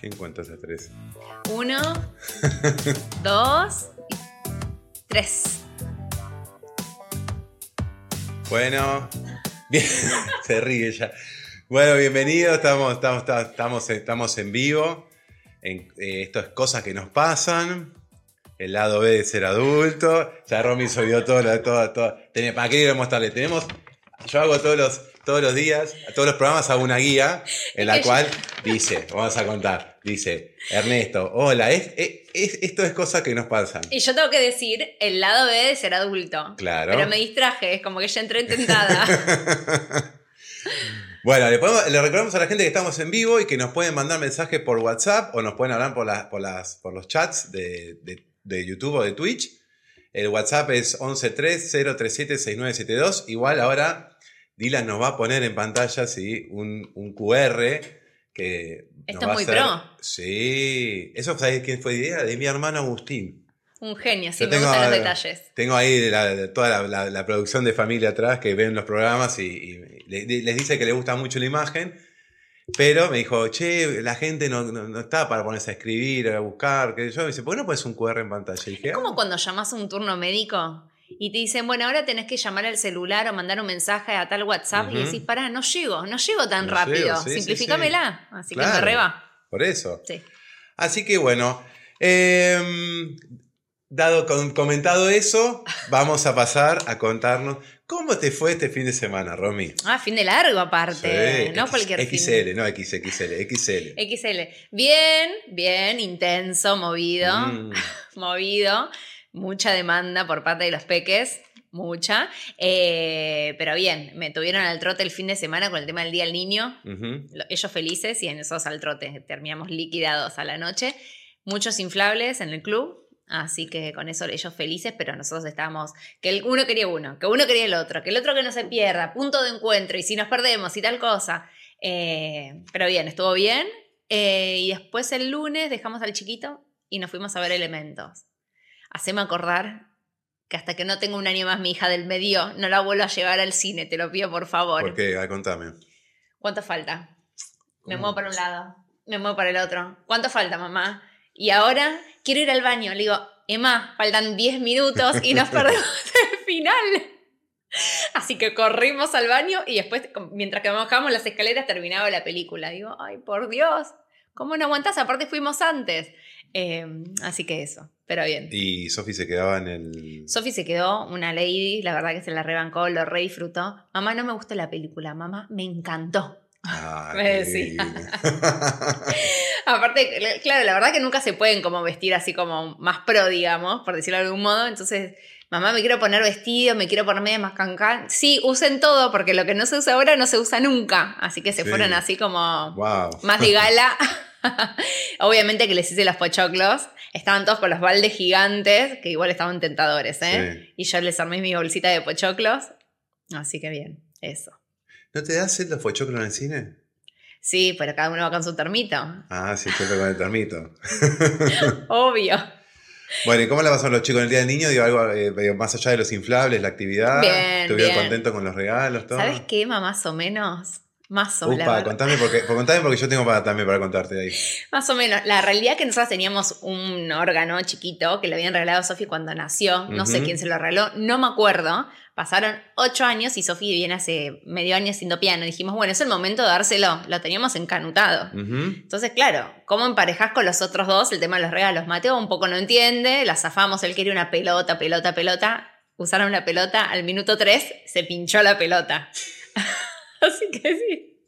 ¿Quién cuenta esas tres? Uno, dos, tres. Bueno, bien, se ríe ya. Bueno, bienvenidos, estamos, estamos, estamos, estamos en vivo. En, eh, esto es cosas que nos pasan. El lado B de ser adulto. Ya Romy subió todo, todo, todo. ¿Para qué a mostrarle? Tenemos. Yo hago todos los, todos los días, a todos los programas hago una guía en la cual dice, vamos a contar, dice, Ernesto, hola, es, esto es cosa que nos pasa. Y yo tengo que decir el lado B de ser adulto. Claro. Pero me distraje, es como que ya entré tentada. bueno, le, recordamos a la gente que estamos en vivo y que nos pueden mandar mensajes por WhatsApp o nos pueden hablar por, las, por, las, por los chats de, de YouTube o de Twitch. El WhatsApp es 113-037-6972. Igual ahora Dylan nos va a poner en pantalla ¿sí? un, un QR que. Esto es muy pro. Sí. Eso, ¿sabes quién fue idea? De mi hermano Agustín. Un genio, sí, me gustan los detalles. Tengo ahí toda la, producción de familia atrás que ven los programas y, les dice que le gusta mucho la imagen. Pero me dijo, che, la gente no, no, está para ponerse a escribir, a buscar. Que yo me dice, ¿por qué no pones un QR en pantalla? es como ah". cuando llamas a un turno médico y te dicen, bueno, ahora tenés que llamar al celular o mandar un mensaje a tal WhatsApp y decís, pará, no llego, no llego tan rápido, simplifícamela. Así que me reba. Por eso. Sí. Así que bueno, em, dado con, comentado eso, vamos a pasar a contarnos cómo te fue este fin de semana, Romy. Ah, fin de largo aparte, no cualquier XL, no XXL, XL. XL. Bien, bien, intenso, movido, mm. movido mucha demanda por parte de los peques, mucha. Eh, pero bien, me tuvieron al trote el fin de semana con el tema del Día del Niño. Ellos felices y en esos al trote. Terminamos liquidados a la noche. Muchos inflables en el club. Así que con eso ellos felices, pero nosotros estábamos, que el uno quería uno, que uno quería el otro, que el otro que no se pierda, punto de encuentro, y si nos perdemos y tal cosa. Eh, pero bien, estuvo bien. Eh, y después el lunes dejamos al chiquito y nos fuimos a ver elementos haceme acordar que hasta que no tenga un año más mi hija del medio, no la vuelvo a llevar al cine, te lo pido por favor. ¿Por qué? contame. ¿Cuánto falta? Me muevo para un lado, me muevo para el otro. ¿Cuánto falta, mamá? Y ahora quiero ir al baño. Le digo, Emma, faltan 10 minutos y nos perdemos el final. Así que corrimos al baño y después, mientras que bajamos las escaleras, terminaba la película. Digo, ay, por Dios, ¿cómo no aguantás? Aparte fuimos antes. Em, así que eso, pero bien. ¿Y Sofi se quedaba en el...? Sofi se quedó, una lady, la verdad que se la rebancó, lo re disfrutó. Mamá, no me gustó la película, mamá, me encantó. Ah, me decía. Aparte, claro, la verdad que nunca se pueden como vestir así como más pro, digamos, por decirlo de algún modo. Entonces, mamá, me quiero poner vestido, me quiero poner medio más cancán. Sí, usen todo, porque lo que no se usa ahora no se usa nunca. Así que se fueron así como más de gala. Obviamente que les hice los pochoclos. Estaban todos con los baldes gigantes, que igual estaban tentadores, ¿eh? Y yo les armé mi bolsita de pochoclos. Así que bien, eso. ¿No te das los pochoclos en el cine? Sí, pero cada uno va con su termito. Ah, sí, siempre con el termito. Obvio. Bueno, ¿y cómo la pasaron los chicos en el Día del Niño? Digo, algo eh, más allá de los inflables, la actividad. Bien, ¿Estuvieron contentos con los regalos? Todo? ¿Sabes qué, Más o menos. Más o menos. contame porque, contame porque yo tengo para, también para contarte ahí. Más o menos. La realidad es que nosotros teníamos un órgano chiquito que le habían regalado a Sofi cuando nació. No sé quién se lo regaló, no me acuerdo. Pasaron ocho años y Sofi viene hace medio año haciendo piano. Dijimos, bueno, es el momento de dárselo. Lo teníamos encanutado. Entonces, claro, ¿cómo emparejás con los otros dos el tema de los regalos? Mateo un poco no entiende, la zafamos, él quería una pelota, pelota, pelota. Usaron la pelota, al minuto tres se pinchó la pelota. Así que sí.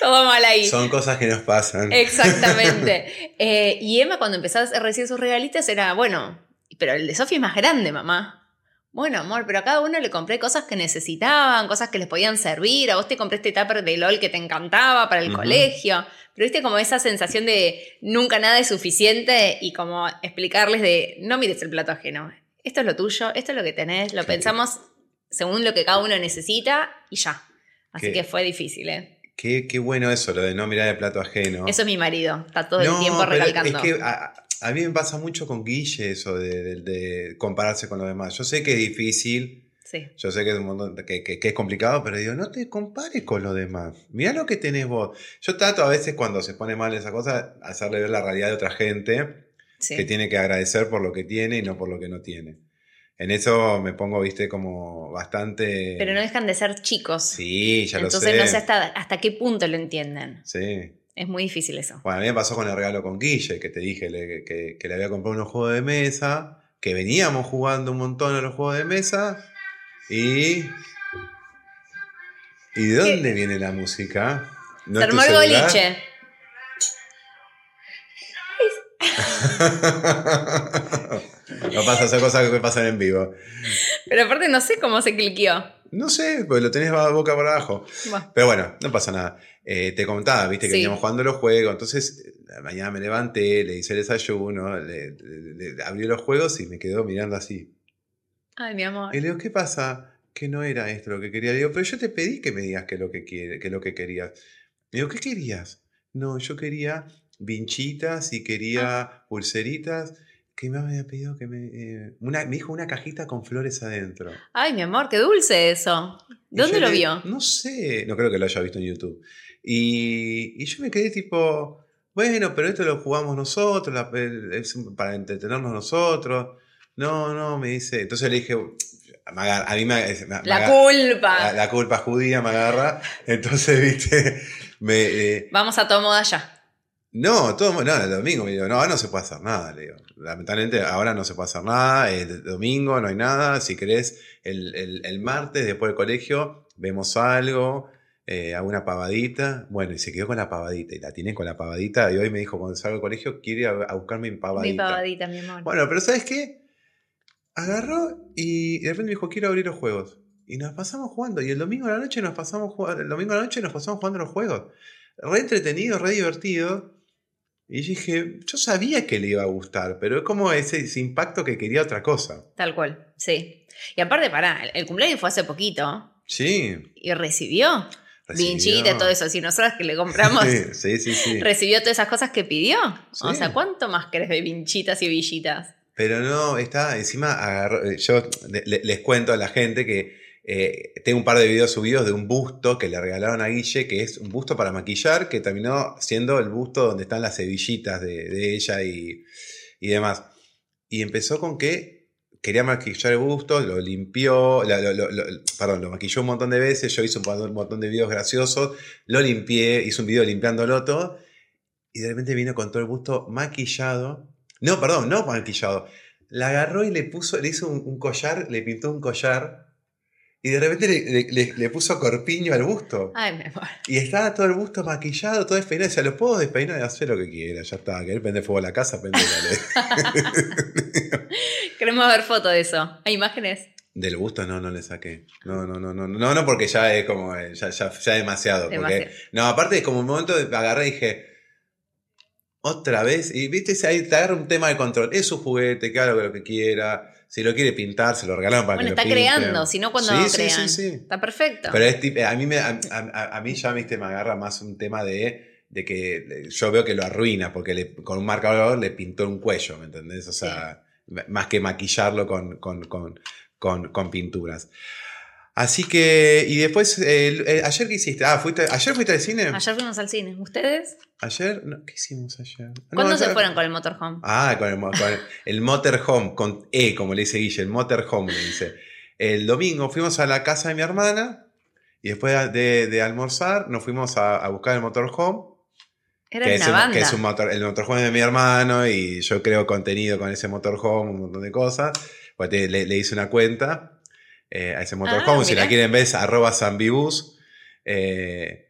Todo mal ahí. Son cosas que nos pasan. Exactamente. Eh, y Emma, cuando empezó a recibir sus regalitos, era, bueno, pero el de Sofía es más grande, mamá. Bueno, amor, pero a cada uno le compré cosas que necesitaban, cosas que les podían servir. A vos te compré este tupper de LOL que te encantaba para el colegio. Pero viste como esa sensación de nunca nada es suficiente y como explicarles de no mires el plato ajeno. Esto es lo tuyo, esto es lo que tenés, lo pensamos según lo que cada uno necesita y ya. Así que fue difícil, ¿eh? Qué, qué, bueno eso, lo de no mirar el plato ajeno. Eso es mi marido, está todo el tiempo recalcando. Es que a, mí me pasa mucho con Guille eso de, compararse con los demás. Yo sé que es difícil. Sí. Yo sé que es, un montón, que, que- que es complicado, pero digo, no te compares con lo demás. Mirá lo que tenés vos. Yo trato a veces cuando se pone mal esa cosa, hacerle ver la realidad de otra gente sí. que tiene que agradecer por lo que tiene y no por lo que no tiene. En eso me pongo, viste, como bastante... Pero no dejan de ser chicos. Sí, ya Entonces lo sé. no sé hasta, hasta qué punto lo entienden. Sí. Es muy difícil eso. Bueno, a mí me pasó con el regalo con Guille, que te dije le- que, que le había comprado unos juegos de mesa, que veníamos jugando un montón a los juegos de mesa, y... ¿Y de dónde viene la música? ¿No Se armó el boliche. no pasa esas cosas que pasan en vivo. Pero aparte no sé cómo se cliqueó. No sé, pues lo tenés boca por abajo. Bueno, Pero bueno, no pasa nada. Eh, te contaba, viste, que Sí. veníamos jugando los juegos. Entonces, la mañana me levanté, le hice el desayuno, le, le- le abrí los juegos y me quedó mirando así. Ay, mi amor. Y le digo, ¿qué pasa? Que no era esto lo que quería. Le digo, pero yo te pedí que me digas que lo que, quiere, que lo que querías. Le digo, ¿qué querías? No, yo quería vinchitas y quería pulseritas. Que me había pedido que me. eh, una, me dijo una cajita con flores adentro. Ay, mi amor, qué dulce eso. ¿Dónde lo le- vio? No sé, no creo que lo haya visto en YouTube. Y, y yo me quedé tipo, bueno, pero esto lo jugamos nosotros, la- el- es para entretenernos nosotros. No, no, me dice. Entonces le dije, a mí me, me- me La culpa. la, la culpa judía me agarra. Entonces, viste, me, eh, Vamos a todo modo allá. no, todo, no, el domingo me digo, no, ahora no se puede hacer nada, le digo. Lamentablemente ahora no se puede hacer nada, el domingo no hay nada, si querés, el, el- el martes después del colegio vemos algo, eh, hago una pavadita, bueno, y se quedó con la pavadita, y la tiene con la pavadita, y hoy me dijo, cuando salgo del colegio, quiere ir a, a buscar mi pavadita. Mi pavadita, mi amor. Bueno, pero ¿sabes qué? Agarró y de repente me dijo, quiero abrir los juegos. Y nos pasamos jugando. Y el domingo a la noche nos pasamos jugando. El domingo a la noche nos pasamos jugando los juegos. Re entretenido, re divertido. Y dije, yo sabía que le iba a gustar, pero es como ese, ese impacto que quería otra cosa. Tal cual, sí. Y aparte, pará, el- el cumpleaños fue hace poquito Sí. y recibió. Vinchita, todo eso. Si nosotros que le compramos, Sí, sí, sí. recibió todas esas cosas que pidió. O sea, ¿cuánto más querés de vinchitas y villitas? Pero no, está encima agarró- eh, yo le- le- les cuento a la gente que eh, tengo un par de videos subidos de un busto que le regalaron a Guille, que es un busto para maquillar, que terminó siendo el busto donde están las hebillitas de, de ella y, y demás. Y empezó con que quería maquillar el busto, lo limpió, la- lo, lo- lo- perdón, lo maquilló un montón de veces, yo hice un montón- de videos graciosos, lo limpié, hice un video limpiándolo todo, y de repente vino con todo el busto maquillado. No, perdón, no maquillado. La agarró y le puso, le hizo un, un collar, le pintó un collar, y de repente le, le- le- le puso corpiño al busto. Ay, mi amor. Y estaba todo el busto maquillado, todo despeinado. Decía, lo puedo despeinar y hacer lo que quiera, ya está. Querer prender fuego a la casa, prende la ley. Queremos ver foto de eso. ¿Hay imágenes? Del busto no, no le saqué. No, no, no, no, no, no, porque ya es como, eh, ya, ya, ya demasiado. porque- Demasiado. no, aparte, como un momento agarré y dije, otra vez, y viste, si ahí te agarra un tema de control. Es su juguete, que haga lo que quiera. Si lo quiere pintar, se lo regalaron para Bueno, que lo está pinte. creando, si no, cuando Sí, no sí, crean. sí, sí. Está perfecto. Pero es tipo, a mí, me, a, a- a mí ya viste, me agarra más un tema de, de que yo veo que lo arruina, porque le- con un marcador le pintó un cuello, ¿me entendés? O sea, más que maquillarlo con, con, con, con, pinturas. Así que, y después, eh, eh, ¿ayer qué hiciste? Ah, ¿fuiste, ¿ayer fuiste al cine? Ayer fuimos al cine. ¿Ustedes? ¿Ayer? No, ¿Qué hicimos ayer? No, ¿Cuándo se ayer- fueron con el motorhome? Ah, con el, con el- el motorhome, con E, como le dice Guille, el motorhome le dice. El domingo fuimos a la casa de mi hermana y después de, de almorzar nos fuimos a, a buscar el motorhome, Era que, es, una un- banda. que es un motor, el motorhome de mi hermano y yo creo contenido con ese motorhome, un montón de cosas. Pues le, le hice una cuenta eh, a ese motorhome, si Ah, mirá. la quieren ver es arroba zambibus. Eh,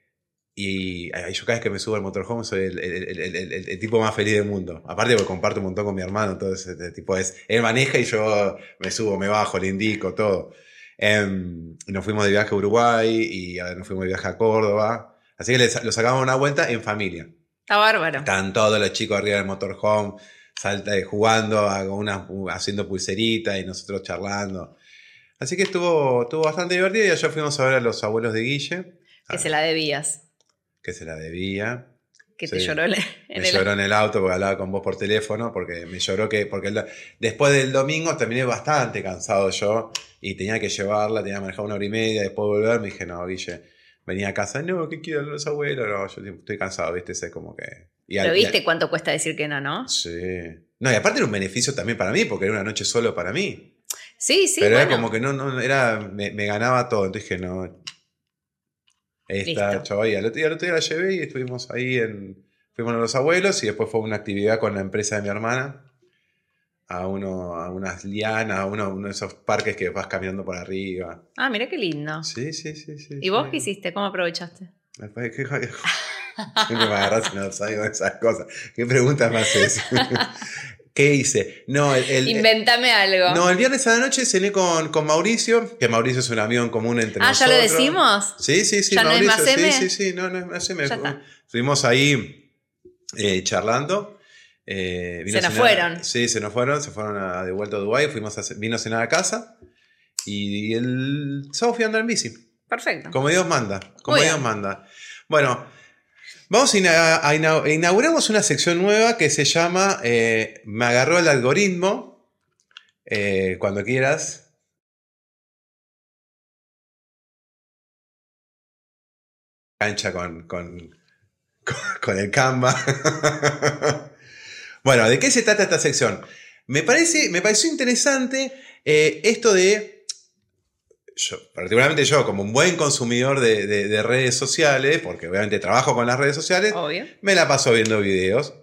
y yo cada vez que me subo al motorhome soy el, el- el- el- tipo más feliz del mundo. Aparte porque comparto un montón con mi hermano, todo ese ese tipo es. Él maneja y yo me subo, me bajo, le indico, todo. Y nos fuimos de viaje a Uruguay y nos fuimos de viaje a Córdoba. Así que le sa- lo sacamos una vuelta en familia. Está bárbaro. Están todos los chicos arriba del motorhome, salta, eh, jugando, una- haciendo pulseritas y nosotros charlando. Así que estuvo, estuvo bastante divertido y ayer fuimos a ver a los abuelos de Guille, Que se la debías. que se la debía. Que te lloró en el, me lloró en el auto porque hablaba con vos por teléfono, porque me lloró que, porque después del domingo terminé bastante cansado yo y tenía que llevarla, tenía que manejar una hora y media, después volver, me dije, no, Guille, venía a casa, no, ¿qué quieren los abuelos? No, yo estoy cansado, viste, sé como que... Pero viste cuánto cuesta decir que no, ¿no? Sí. No, y aparte era un beneficio también para mí, porque era una noche solo para mí. Sí, sí. Pero era como que no, no, era, me, me ganaba todo, entonces dije, no, esta chaval, y al otro, día, la llevé y estuvimos ahí en. Fuimos a los abuelos y después fue una actividad con la empresa de mi hermana. A, uno, a unas lianas, a uno, uno de esos parques que vas caminando por arriba. Ah, mira qué lindo. Sí, sí, sí. sí ¿Y vos qué hiciste? ¿Cómo aprovechaste? Siempre me agarras y no sabes esas cosas. ¿Qué preguntas más haces? ¿Qué hice? No, el, Invéntame algo. No, el viernes a la noche cené con, con, Mauricio, que Mauricio es un amigo en común entre nosotros. Ah, ¿ya lo decimos? Sí, sí, sí, Mauricio. sí, sí, sí, no, no es más M. Estuvimos ahí eh, charlando. Eh, se nos fueron. Sí, se nos fueron, se fueron a, de vuelta a Dubái, fuimos a, vino a cenar a casa y, el sábado fui a andar en bici. Perfecto. Como Dios manda, como Dios manda. Bueno, Vamos a, inauguramos una sección nueva que se llama eh, Me agarró el algoritmo. Eh, cuando quieras. Cancha con, con, con, el Canva. bueno, ¿de qué se trata esta sección? Me, parece, me pareció interesante eh, esto de yo, particularmente yo, como un buen consumidor de, redes sociales, porque obviamente trabajo con las redes sociales, me la paso viendo videos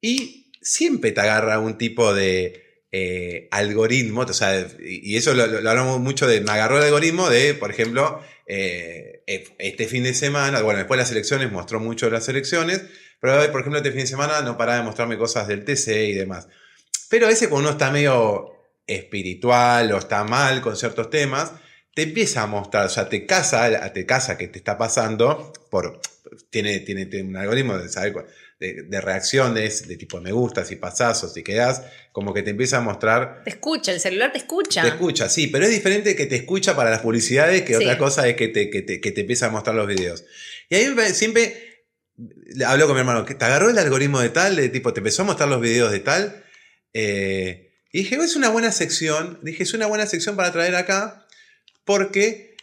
y siempre te agarra un tipo de eh, algoritmo, o sea, y eso lo, hablamos mucho de, me agarró el algoritmo de, por ejemplo, eh, este fin de semana, bueno, después de las elecciones mostró mucho las elecciones, pero por ejemplo, este fin de semana no paraba de mostrarme cosas del TC y demás. Pero a veces cuando uno está medio espiritual o está mal con ciertos temas, te empieza a mostrar, o sea, te casa, te casa que te está pasando, por, tiene, tiene, un algoritmo de, saber, de, reacciones, de tipo me gusta, si pasás o si quedás, como que te empieza a mostrar. Te escucha, el celular te escucha. Te escucha, sí, pero es diferente que te escucha para las publicidades que otra cosa es que te, que te, que te empieza a mostrar los videos. Y ahí siempre hablo con mi hermano, que te agarró el algoritmo de tal, de tipo, te empezó a mostrar los videos de tal. Eh, y dije, es una buena sección, dije, es una buena sección para traer acá porque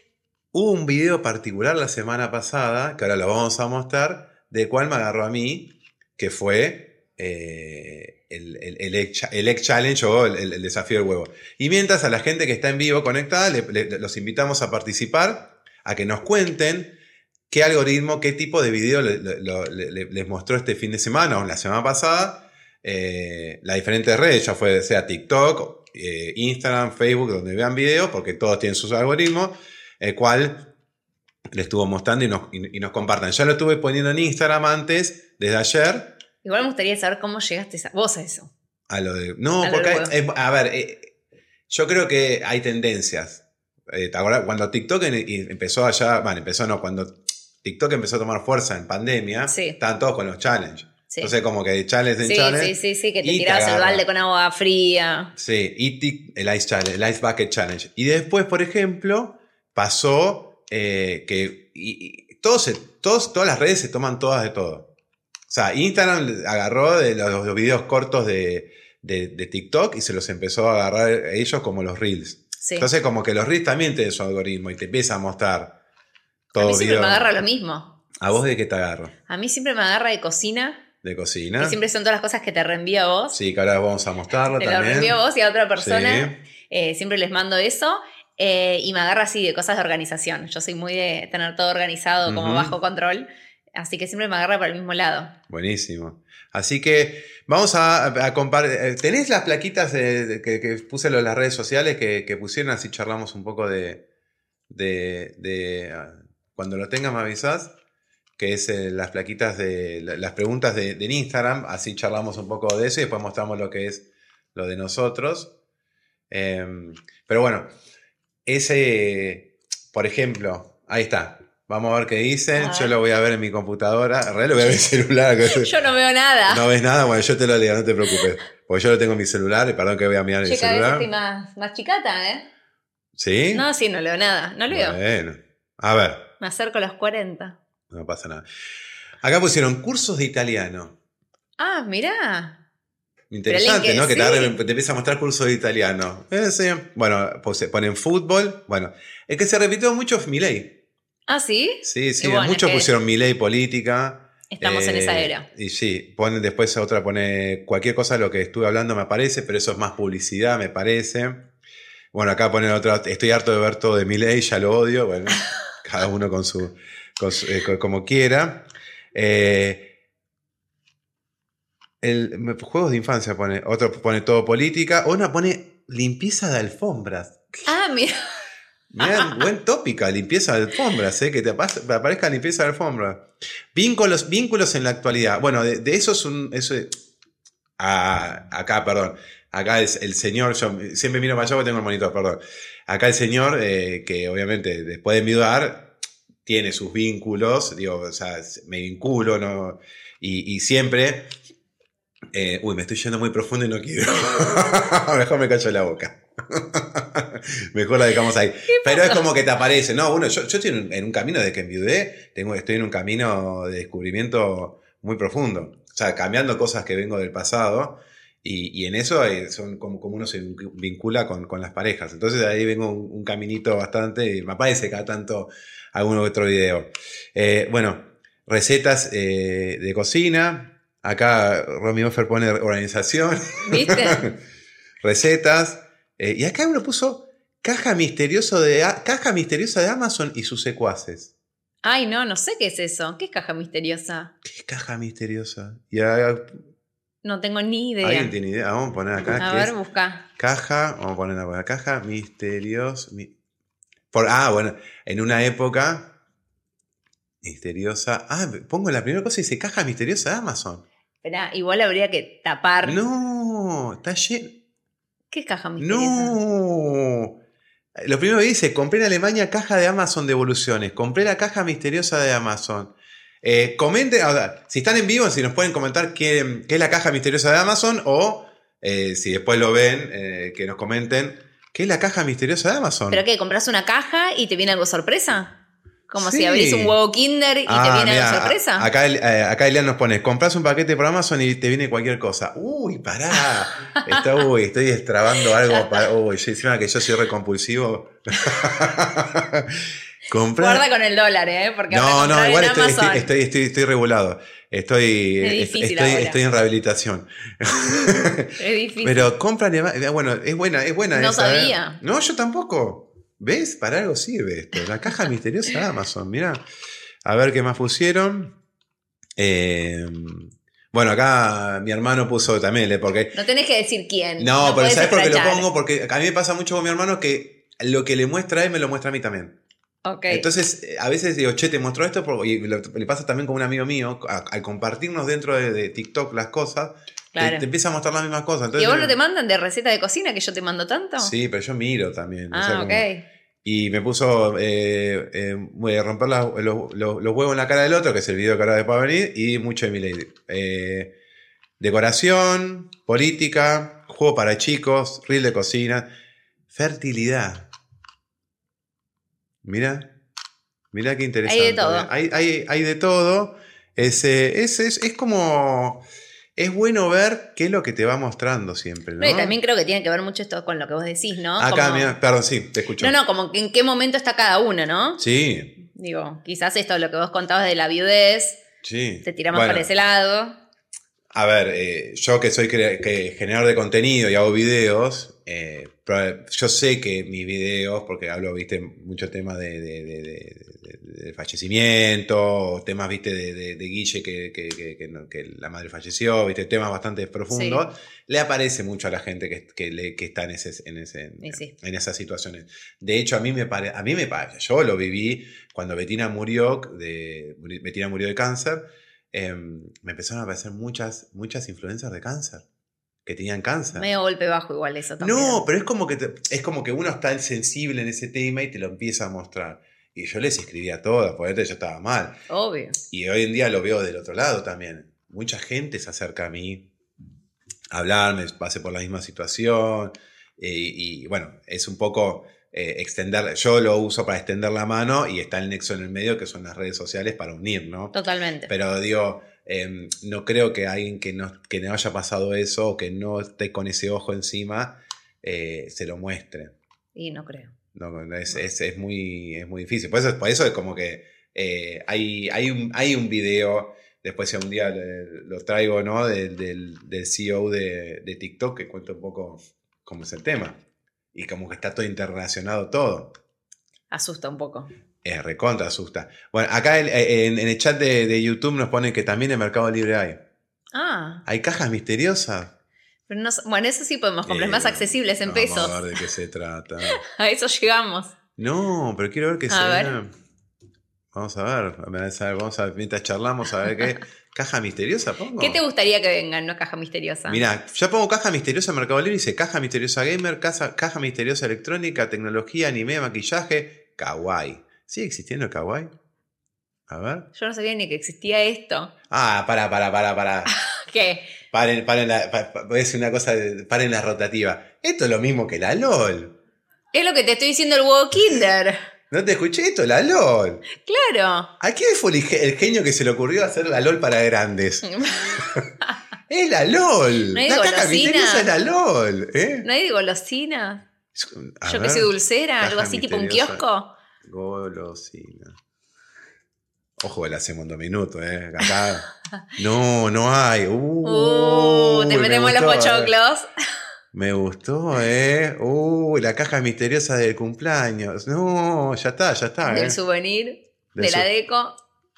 hubo un video particular la semana pasada, que ahora lo vamos a mostrar, de cual me agarró a mí, que fue eh, el, el, egg, Challenge o el, desafío del huevo. Y mientras a la gente que está en vivo conectada, los invitamos a participar, a que nos cuenten qué algoritmo, qué tipo de video les mostró este fin de semana o la semana pasada. Eh, las diferentes redes, ya fue sea TikTok eh, Instagram, Facebook, donde vean videos, porque todos tienen sus algoritmos, el cual les estuvo mostrando y nos, y, nos compartan. Ya lo estuve poniendo en Instagram antes, desde ayer. Igual me gustaría saber cómo llegaste a, vos a eso. A lo de. No, porque. a ver, eh, yo creo que hay tendencias. Eh, cuando TikTok empezó allá. Bueno, empezó no, cuando TikTok empezó a tomar fuerza en pandemia, estaban todos con los challenges. Entonces, como que de challenge en sí, challenge. Sí, sí, sí, que te tirabas el balde con agua fría. Sí, y el Ice Challenge, el Ice Bucket Challenge. Y después, por ejemplo, pasó eh, que todos, todos, todas las redes se toman todas de todo. O sea, Instagram agarró de los, videos cortos de, de, TikTok y se los empezó a agarrar a ellos como los Reels. Entonces, como que los Reels también tienen su algoritmo y te empieza a mostrar todo. A mí siempre me agarra lo mismo. ¿A vos de qué te agarra? A mí siempre me agarra de cocina de cocina. Siempre son todas las cosas que te reenvío a vos. Sí, que ahora vamos a mostrarlo también. Te lo reenvío a vos y a otra persona. Eh, siempre les mando eso. Eh, y me agarra así de cosas de organización. Yo soy muy de tener todo organizado como bajo control. Así que siempre me agarra para el mismo lado. Buenísimo. Así que vamos a, compartir. Eh, ¿Tenés las plaquitas que, puse en las redes sociales que, pusieron? Así charlamos un poco de. de, cuando lo tengas, me avisás que es eh, las plaquitas de las preguntas de, Instagram, así charlamos un poco de eso y después mostramos lo que es lo de nosotros. Em, pero bueno, ese, por ejemplo, ahí está. Vamos a ver qué dicen. Yo lo voy a ver en mi computadora. En realidad lo voy a ver en mi celular. yo no veo nada. No ves nada, bueno, yo te lo leo, no te preocupes. Porque yo lo tengo en mi celular y perdón que voy a mirar en el celular. Estoy más, más chicata, ¿eh? ¿Sí? No, sí, no leo nada. No leo. Bueno, a ver. Me acerco a los 40. No pasa nada. Acá pusieron cursos de italiano. Ah, mirá. Interesante, que- ¿no? Que agarre- te empieza a mostrar cursos de italiano. Eh, sí. Bueno, pues, ponen fútbol. Bueno, el que se repitió mucho es Milei. Ah, sí. Sí, sí, bueno, muchos es pusieron Milei política. Estamos en Eh, esa era. Y sí, ponen después otra pone cualquier cosa de lo que estuve hablando me parece, pero eso es más publicidad, me parece. Bueno, acá ponen otra, estoy harto de ver todo de Milei, ya lo odio. Bueno, cada uno con su, con su- eh, co- como quiera. Eh, el, juegos de infancia pone, otro pone todo política, una pone limpieza de alfombras. Ah, mira. Mirá, buen tópica, limpieza de alfombras, ¿eh? que te apa- te aparezca limpieza de alfombras. Vínculos, vínculos en la actualidad. Bueno, de, de eso es un. Eso es- ah, acá, perdón. Acá es el señor, yo siempre miro para allá porque tengo el monitor, perdón. Acá el señor, eh, que obviamente después de enviudar, tiene sus vínculos, digo, o sea, me vinculo, ¿no? Y, y siempre. eh, uy, me estoy yendo muy profundo y no quiero. Mejor me callo la boca. Mejor la dejamos ahí. Pero es como que te aparece, ¿no? Uno, yo, yo estoy en un, en un camino de que enviudé, tengo, estoy en un camino de descubrimiento muy profundo. O sea, cambiando cosas que vengo del pasado. Y, y en eso eh, son como, como uno se vincula con, con las parejas. Entonces ahí vengo un, un caminito bastante. Y me aparece cada tanto algún otro video. Eh, bueno, recetas eh, de cocina. Acá Romy Offer pone organización. ¿Viste? recetas. Eh, y acá uno puso caja, misterioso de, A- caja misteriosa de Amazon y sus secuaces. Ay, no, no sé qué es eso. ¿Qué es caja misteriosa? ¿Qué es caja misteriosa? Y ah, No tengo ni idea. ¿Alguien tiene idea? Vamos a poner acá. A ver, busca. caja, vamos a poner acá. Caja misteriosa. mi- por, ah, bueno, en una época misteriosa. Ah, pongo la primera cosa y dice caja misteriosa de Amazon. Esperá, igual habría que tapar. No, está lleno. ¿Qué es caja misteriosa? No. Lo primero que dice, compré en Alemania caja de Amazon de evoluciones. Compré la caja misteriosa de Amazon. Eh, comenten, o sea, si están en vivo, si nos pueden comentar qué, qué es la caja misteriosa de Amazon o eh, si después lo ven, eh, que nos comenten qué es la caja misteriosa de Amazon. ¿Pero qué? ¿Compras una caja y te viene algo sorpresa? Como Sí. si abrís un huevo Kinder y te Ah, viene mirá, algo sorpresa. Acá, eh, acá Elian nos pone, compras un paquete por Amazon y te viene cualquier cosa. Uy, pará. Está, uy, estoy destrabando algo. Para, uy, encima que yo soy recompulsivo. Comprar... Guarda con el dólar, ¿eh? Porque No, no, igual estoy, Amazon. estoy, estoy, estoy- estoy regulado. Estoy, Es est- difícil estoy, en rehabilitación. Es difícil. Pero compran, eh, bueno, es buena, es buena No esa, ¿eh? sabía. No, yo tampoco. ¿Ves? Para algo sirve esto. La caja misteriosa de Amazon, mira. A ver qué más pusieron. Eh, bueno, acá mi hermano puso también, ¿eh? porque No tenés que decir quién. no, pero ¿sabes por qué lo pongo? Porque a mí me pasa mucho con mi hermano que lo que le muestra a él me lo muestra a mí también. Entonces, eh, a veces digo, che, te muestro esto, y le pasa también con un amigo mío, al compartirnos dentro de, de TikTok las cosas, te- Claro. te, empieza a mostrar las mismas cosas. ¿Y a vos no te mandan de receta de cocina que yo te mando tanto? Sí, pero yo miro también. o Ah, sea, como- ok. Y me puso eh, eh, romper la- los, los- los huevos en la cara del otro, que es el video que ahora va a venir, y mucho de mi lady. Eh, decoración, política, juego para chicos, reel de cocina, fertilidad. Mira, mira qué interesante. Hay de todo. Hay, hay- hay de todo. Es, eh, es, es- es como. Es bueno ver qué es lo que te va mostrando siempre. ¿no? No, y también creo que tiene que ver mucho esto con lo que vos decís, ¿no? Acá, Como- mira, perdón, sí, te escucho. No, no, como que en qué momento está cada uno, ¿no? Sí, Digo, quizás esto, lo que vos contabas de la viudez, sí. te tira más Bueno, para ese lado. A ver, eh, yo que soy que generador de contenido y hago videos, eh, yo sé que mis videos, porque hablo, viste, muchos temas de, de- fallecimiento, temas, viste, de, Guille que, que- que- que no- que la madre falleció, viste, temas bastante profundos, le aparece mucho a la gente que, que, le- que está en, ese, en, ese, sí. en esas situaciones. De hecho, a mí me parece, a mí me parece, yo lo viví cuando Betina murió, de, Betina murió de cáncer, eh, me empezaron a aparecer muchas, muchas influencias de cáncer, que tenían cáncer. Medio golpe bajo igual eso también. No, pero es como, que te- es como que uno está sensible en ese tema y te lo empieza a mostrar. Y yo les escribía todas, porque yo estaba mal. Obvio. Y hoy en día lo veo del otro lado también. Mucha gente se acerca a mí a hablarme, pasé por la misma situación. eh, y bueno, es un poco eh, extender, yo lo uso para extender la mano y está el nexo en el medio que son las redes sociales para unir, ¿no? Totalmente. Pero digo, em, no creo que alguien que no, que no haya pasado eso o que no esté con ese ojo encima eh, se lo muestre. Y no creo. No, es, es- es muy, es muy difícil. Por eso, por eso es como que eh, hay, hay, un, hay un video, después si un día lo traigo, ¿no? Del, del, del CEO de, de TikTok que cuenta un poco cómo es el tema. Y como que está todo interrelacionado todo. Asusta un poco. Es recontra, asusta. Bueno, acá en, en- en el chat de, de YouTube nos ponen que también en Mercado Libre hay. Ah, Hay cajas misteriosas. pero no, bueno, eso sí podemos comprar, Eh, más accesibles en Vamos pesos. a ver de qué se trata. A eso llegamos. No, pero quiero ver qué ver. Vamos a ver, vamos a ver, vamos a ver, mientras charlamos a ver qué. ¿Caja misteriosa pongo? ¿Qué te gustaría que venga en una caja misteriosa? Mira, ya pongo caja misteriosa Mercado Libre y dice caja misteriosa gamer, casa- caja misteriosa electrónica, tecnología, anime, maquillaje, kawaii. ¿Sigue existiendo el kawaii? A ver. Yo no sabía ni que existía esto. Ah, para, para, para, para. ¿Qué? Paren, paren la, pa- pa- una cosa, de- paren la rotativa. Esto es lo mismo que la LOL. Es lo que te estoy diciendo el huevo Kinder. ¿No te escuché esto? La LOL. Claro. ¿A quién fue el, ge- el genio que se le ocurrió hacer la LOL para grandes? ¡Es la LOL! ¿No hay la golosina? es la LOL. ¿eh? ¿No hay golosina? A Yo que ver, soy dulcera, algo así tipo un kiosco. Golosina. Ojo, en dos minutos, ¿eh? Acá. No, no hay. Uh, Uh, te me metemos los gustó, eh. pochoclos. Me gustó, ¿eh? Uh, la caja misteriosa del cumpleaños. No, ya está, ya está. ¿eh? Del souvenir, Del de la deco,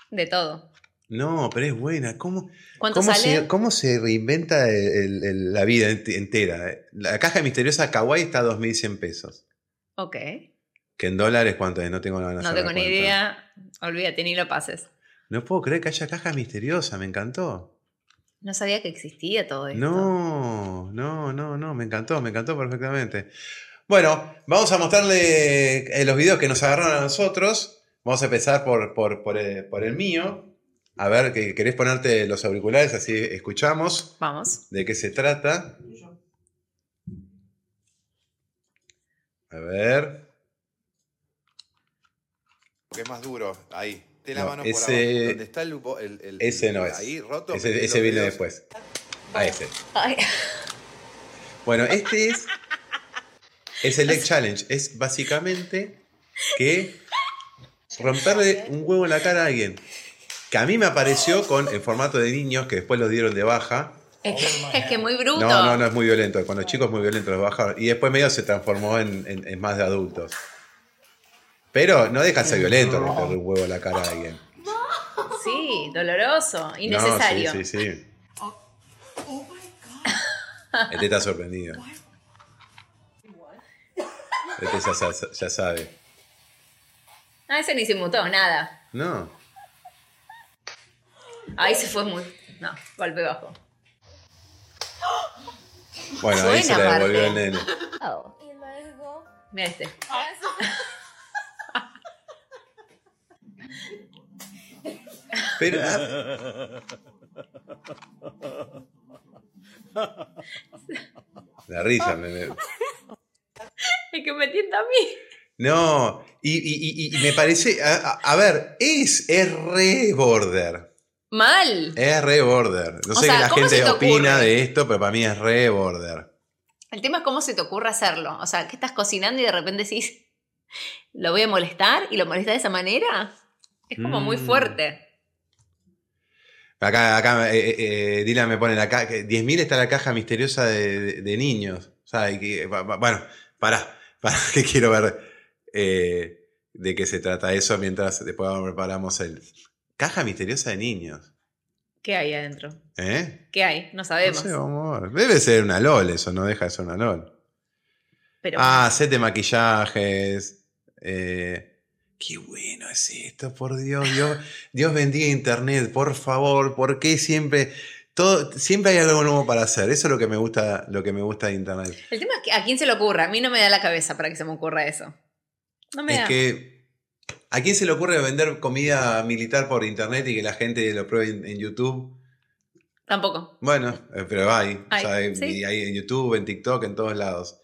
de todo. No, pero es buena. ¿Cómo, ¿Cuánto cómo, sale? se, cómo se reinventa el- el- el- la vida ent- entera? eh? La caja misteriosa Kawaii está a 2.100 pesos. Ok. Que en dólares, ¿cuánto es? No tengo nada No tengo ni idea. Olvídate, ni lo pases. No puedo creer que haya caja misteriosa, me encantó. No sabía que existía todo esto. No, no, no, no, me encantó, me encantó perfectamente. Bueno, vamos a mostrarle eh, los videos que nos agarraron a nosotros. Vamos a empezar por, por, por, el, por el mío. A ver, que ¿querés ponerte los auriculares? Así escuchamos Vamos. de qué se trata. A ver. Que es más duro, ahí. Te la No, mano ese- por abajo. Donde está el, bo- el- el- Ese no es. Ahí roto. Ese, ese los viene dedos. después. A ese. Ay, Bueno, este es. Es el Egg Challenge. Es básicamente que romperle un huevo en la cara a alguien. Que a mí me apareció con en formato de niños, que después lo dieron de baja. es, que, es que muy bruto. No, no, no es muy violento. Cuando chicos es muy violento los bajaron. Y después medio se transformó en, en- en más de adultos. Pero no deja de ser violento romperle un huevo en la cara a alguien. Sí, doloroso, No, innecesario. sí, sí, sí. Este está sorprendido. Este ya, ya sabe. Ah, ese ni se mutó, nada. No. Ahí se fue muy. No, golpe bajo. Bueno, ahí se la devolvió el nene. Y luego. Mira este. Pero. ah. La risa, me, me- Es que me tienta a mí. No, y, y- y- y me parece. A, ver, es, es re border. Mal. Es re border. No O sé sea, qué la ¿cómo se gente te opina ocurre? de esto, pero para mí es re border. El tema es cómo se te ocurre hacerlo. O sea, que estás cocinando y de repente decís, ¿lo voy a molestar? ¿Y lo molestas de esa manera? Es como muy Mm. fuerte. Acá, acá eh, eh, Dylan me pone la caja. 10.000 está la caja misteriosa de, de- de niños. O sea, que- bueno, para, para que quiero ver eh, de qué se trata eso mientras después preparamos el. Caja misteriosa de niños. ¿Qué hay adentro? ¿Eh? ¿Qué hay? No No sabemos. sé. Debe ser una LOL, eso no deja de ser una LOL. Pero Ah, set de maquillajes. eh, qué bueno es esto, por Dios. Dios, Dios bendiga Internet, por favor. ¿Por qué siempre, todo, siempre hay algo nuevo para hacer? Eso es lo que me gusta, lo que me gusta de Internet. el tema es que a quién se le ocurra. A mí no me da la cabeza para que se me ocurra eso. No me Es da. que, ¿a quién se le ocurre vender comida militar por Internet y que la gente lo pruebe en, en YouTube? Tampoco. Bueno, eh, pero hay. Hay, o sea, hay- sí. y hay en YouTube, en TikTok, en todos lados.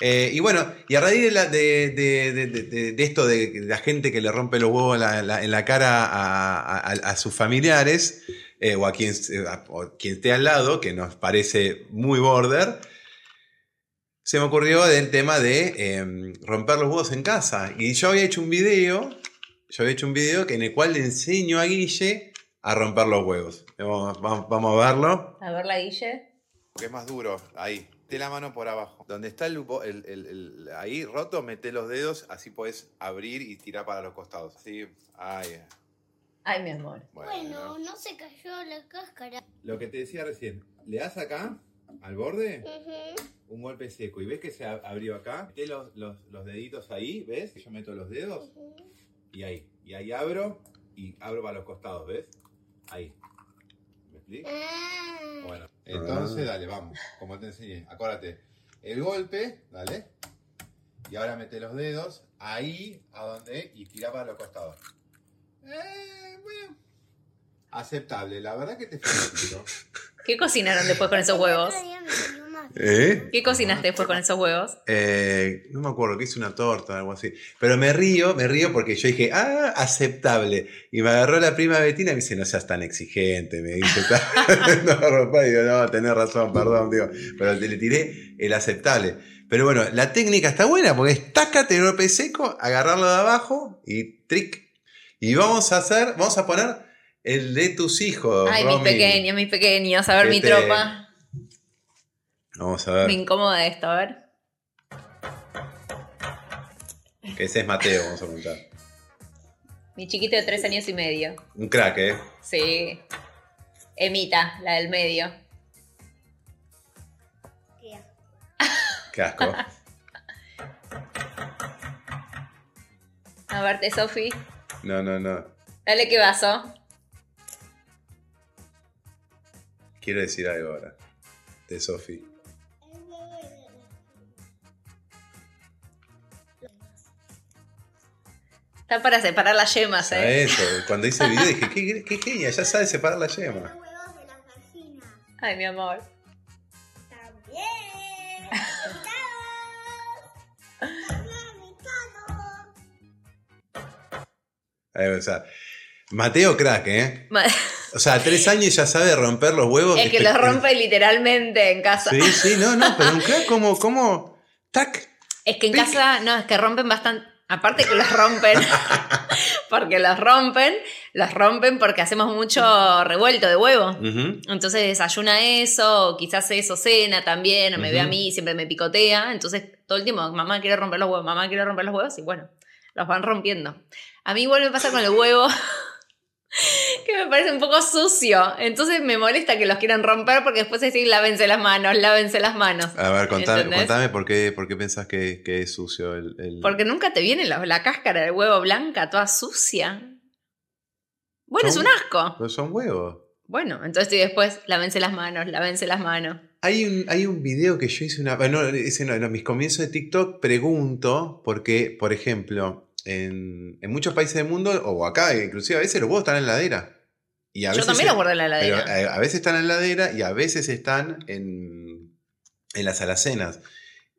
Eh, y bueno, y a raíz de, la- de- de- de- de- de esto de la gente que le rompe los huevos en la, la- en la cara a, a- a sus familiares eh, o a quien, a- o quien esté al lado, que nos parece muy border, se me ocurrió del tema de eh, romper los huevos en casa. Y yo había hecho un video, yo había hecho un video que en el cual le enseño a Guille a romper los huevos. Vamos, vamos- vamos a verlo. A ver la Guille. que es más duro, ahí. Mete la mano por abajo. Donde está el el, el- el- ahí roto, mete los dedos, así podés abrir y tirar para los costados. Así, ahí. Ay, mi amor. Bueno, no se cayó la cáscara. Lo que te decía recién, le das acá, al borde, un golpe seco y ves que se ab- abrió acá, meté los, los, los deditos ahí, ¿ves? Yo meto los dedos y ahí. Y ahí abro y abro para los costados, ¿ves? Ahí. ¿Me explico? Ah. Bueno, entonces dale, vamos, como te enseñé. Acuérdate, el golpe, dale. Y ahora mete los dedos ahí, a donde, y tira para los costados. Eh, bueno. Aceptable, la verdad que te felicito. ¿Qué cocinaron después con esos huevos? ¿Eh? ¿Qué cocinaste después con esos huevos? Eh, no me acuerdo, que hice una torta o algo así. Pero me río, me río porque yo dije, ah, aceptable. Y me agarró la prima Betina y me dice, no seas tan exigente. Me dice, no, ropa. Y digo, no, tenés razón, perdón, digo. Pero le tiré el aceptable. Pero bueno, la técnica está buena porque es tácate golpe seco, agarrarlo de abajo y trick. Y vamos a hacer, vamos a poner el de tus hijos. Ay, mis Romy. pequeños, mis pequeños. A ver, ¿Qué mi tropa. Vamos a ver. Me incomoda esto, a ver. Ese es Mateo, vamos a contar. Mi chiquito de tres años y medio. Un crack, ¿eh? Sí. Emita, la del medio. Qué asco. Qué asco. A verte, Sofi. No, no, no. Dale qué vaso. Quiero decir algo ahora. De Sofi. Está para separar las yemas, ¿eh? eso. Cuando hice el video dije, qué, qué genia, ya sabe separar las gallinas. Ay, mi amor. También. Eh, o sea, Mateo crack, ¿eh? Ma- O sea, a tres años ya sabe romper los huevos. Es que los rompe literalmente en casa. Sí, sí, no, no, pero un crack como, como, tac. Es que en Pic. casa, no, es que rompen bastante. Aparte que los rompen, porque los rompen, los rompen porque hacemos mucho revuelto de huevo. Entonces desayuna eso, o quizás eso cena también, o me ve a mí siempre me picotea. Entonces todo el tiempo, mamá quiere romper los huevos, mamá quiere romper los huevos, y bueno, los van rompiendo. A mí igual me pasa con el huevo, que me parece un poco sucio. Entonces me molesta que los quieran romper porque después decir lávense las manos, lávense las manos. A ver, contame, contame por qué, por qué pensás que, que es sucio el. el- Porque nunca te viene la, la cáscara del huevo blanca, toda sucia. Bueno, es un asco. Pero son huevos. Bueno, entonces y después lávense las manos, lávense las manos. Hay un, hay un video que yo hice una. Ese no, en mis comienzos de TikTok pregunto, porque, por ejemplo, en, en muchos países del mundo, o acá, inclusive a veces los huevos están en la heladera. Y a Yo veces también los guardo en la heladera. a veces están en la heladera y a veces están en, en las alacenas.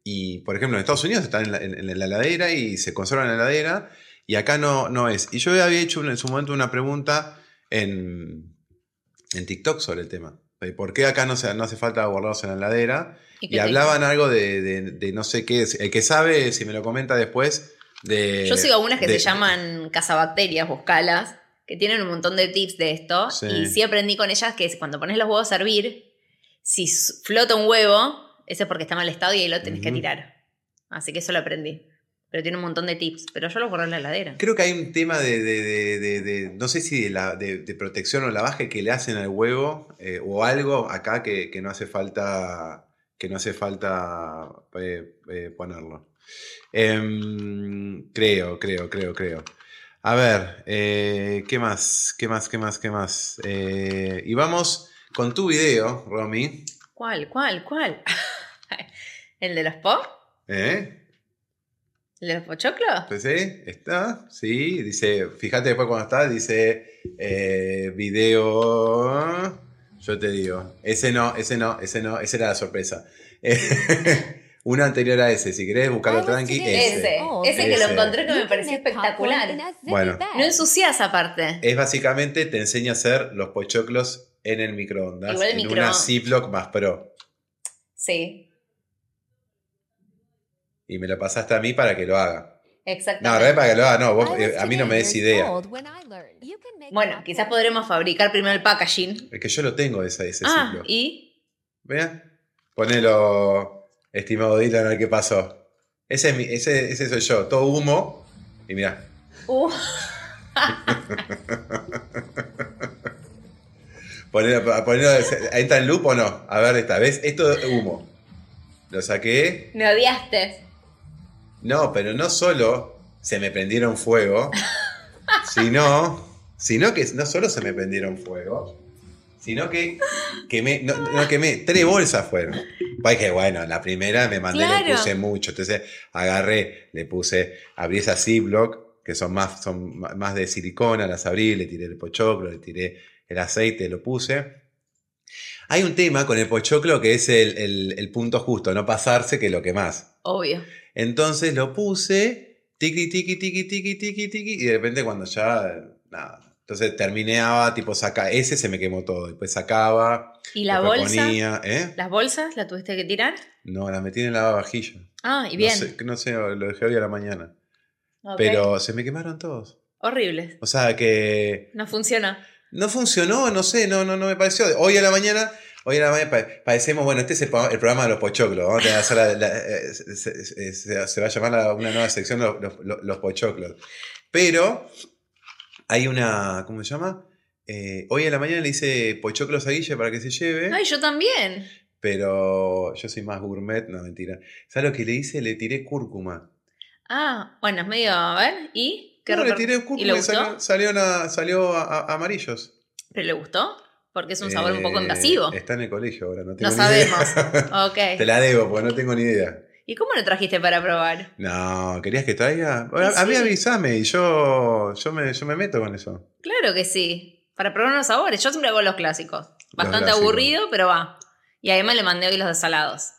Y, por ejemplo, en Estados Unidos están en la, en- en la heladera y se conservan en la heladera, y acá no, no es. Y yo había hecho en su momento una pregunta en, en TikTok sobre el tema. de ¿Por qué acá no, se, no hace falta guardarlos en la heladera? Y hablaban algo de, de- de no sé qué. El que sabe, si me lo comenta después, de... Yo sigo unas que de- se llaman cazabacterias, buscalas, que tienen un montón de tips de esto. Sí. Y sí aprendí con ellas que cuando pones los huevos a hervir, si flota un huevo, ese es porque está mal estado y ahí lo tenés que tirar. Así que eso lo aprendí. Pero tiene un montón de tips. Pero yo lo guardo en la heladera. Creo que hay un tema de, de- de- no sé si de, la, de, de protección o lavaje que le hacen al huevo eh, o algo acá que, que no hace falta que no hace falta eh, eh, ponerlo. Em, creo, creo, creo, creo. A ver, eh, ¿qué más? ¿Qué más? ¿Qué más? ¿Qué más? Eh, y vamos con tu video, Romy. ¿Cuál? ¿Cuál? ¿Cuál? ¿El de los po? ¿Eh? ¿El de los pochoclos? Pues, ¿Sí? ¿Está? Sí, dice, fíjate después cuando está, dice eh, video. Yo te digo, ese no, ese no, ese no, esa era la sorpresa. Uno anterior a ese, si querés buscarlo tranqui, ese. Ese, ese que lo encontré que me pareció espectacular. Bueno. No ensucias aparte. Es básicamente, te enseña a hacer los pochoclos en el microondas. Igual el en micro- una Ziploc más pro. Sí, Y me lo pasaste a mí para que lo haga. No, en exactamente. realidad para que lo haga, no, vos, eh, a mí no me des idea. Bueno, quizás podremos fabricar primero el packaging. Es que yo lo tengo ese, ese Ah, Ziploc. y Vea. Ponelo, estimado Dylan, a ver qué pasó. Ese, es mi- ese, ese soy yo, todo humo. Y mira, Uh, ponelo, ponelo, ¿entra en loop o no? A ver esta vez, esto es humo. Lo saqué. me odiaste. No, pero no solo se me prendieron fuego, sino, sino que no solo se me prendieron fuego, sino que quemé, no, no quemé, tres bolsas fueron. Pues que bueno, la primera me mandé, le Claro. puse mucho, entonces agarré, le puse, abrí esa Ziploc, que son más, son más de silicona, las abrí, le tiré el pochoclo, le tiré el aceite, lo puse. Hay un tema con el pochoclo que es el, el- el punto justo, no pasarse que lo que más. Obvio. Entonces lo puse, tiqui, tiqui, tiqui, tiqui, tiqui, tiqui, y de repente cuando ya, nada. Entonces terminaba, tipo, saca, ese se me quemó todo. Después sacaba, ¿Y la bolsa? ponía, ¿eh? ¿Las bolsas las tuviste que tirar? No, las metí en la lavavajilla. Ah, y bien. No sé, no sé, lo dejé hoy a la mañana. Pero se me quemaron todos. Horribles. O sea que No funciona. no funcionó, no sé, no, no, no me pareció. Hoy a la mañana, hoy a la mañana pa- parecemos, bueno, este es el, pro- el programa de los pochoclos. Vamos a tener que hacer la- la- eh, se, se- se- se va a llamar la- una nueva sección los, los- los- los pochoclos. Pero hay una, ¿cómo se llama? Eh, hoy a la mañana le hice pochoclos a Guille para que se lleve. Ay, yo también. Pero yo soy más gourmet, no mentira. ¿Sabes lo que le hice? Le tiré cúrcuma. Ah, bueno, es medio, a ver, ¿y? No, le tiré ¿Y cúrcuma y, salió, salió, una- salió a- a- amarillos. ¿Pero le gustó? Porque es un sabor un poco Eh, invasivo. Está en el colegio ahora, no tengo No ni idea. sabemos. Te Ok. la debo, porque no tengo ni idea. ¿Y cómo lo trajiste para probar? No, ¿querías que traiga? A, Sí, a mí avísame y yo, yo, me, yo me meto con eso. Claro que sí. Para probar los sabores. Yo siempre hago los clásicos. Bastante clásicos. aburrido, pero va. Y además le mandé hoy los desalados.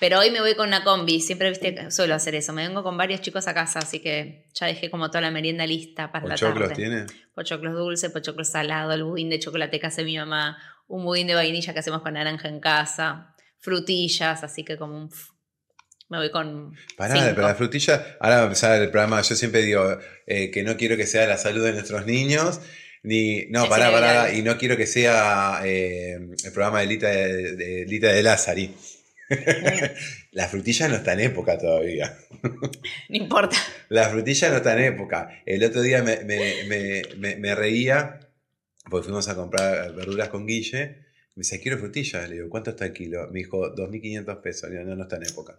Pero hoy me voy con una combi. Siempre viste suelo hacer eso. Me vengo con varios chicos a casa, así que ya dejé como toda la merienda lista para la ¿Pochoclos tarde. tiene? Pochoclos dulce, pochoclos salado, el budín de chocolate que hace mi mamá, un budín de vainilla que hacemos con naranja en casa, frutillas, así que como un... Me voy con... Pará, cinco. pero la frutilla, ahora va a empezar el programa, yo siempre digo eh, que no quiero que sea la salud de nuestros niños, ni, no, pará, pará, y no quiero que sea eh, el programa de Lita de, de, Lita de Lázari. la frutilla no está en época todavía. No importa. La frutilla no está en época. El otro día me, me- me- me- me reía porque fuimos a comprar verduras con Guille. Me dice, quiero frutillas. Le digo, ¿cuánto está el kilo? Me dijo, 2.500 pesos. Le digo, no, no está en época.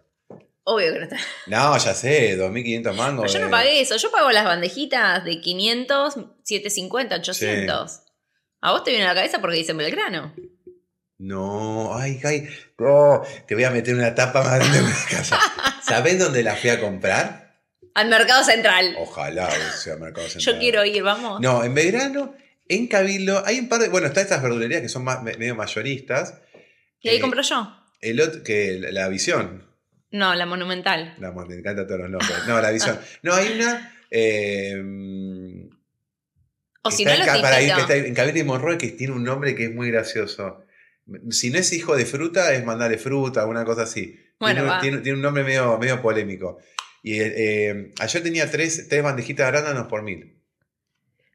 Obvio que no está. No, ya sé, 2.500 mangos. Pero yo no pagué eso. Yo pago las bandejitas de 500, 750, 800. A vos te viene a la cabeza porque dicen Belgrano. No, ay, ay, no, te voy a meter una tapa más grande en la casa. ¿Sabés dónde la fui a comprar? Al Mercado Central. Ojalá sea Mercado Central. Yo quiero ir, vamos. No, en Belgrano, en Cabildo, hay un par de. Bueno, está estas verdulerías que son más, me- medio mayoristas. y ahí Eh, compro yo. El otro, que la visión. No, la Monumental. No, me encantan todos los nombres. No, la visión. No, hay una. eh, O si no, en, los que está en Cabildo y Monroe que tiene un nombre que es muy gracioso. Si no es hijo de fruta, es mandarle fruta, una cosa así. Bueno, tiene, va. tiene- tiene un nombre medio, medio polémico. Y eh, ayer tenía tres, tres bandejitas de arándanos por mil.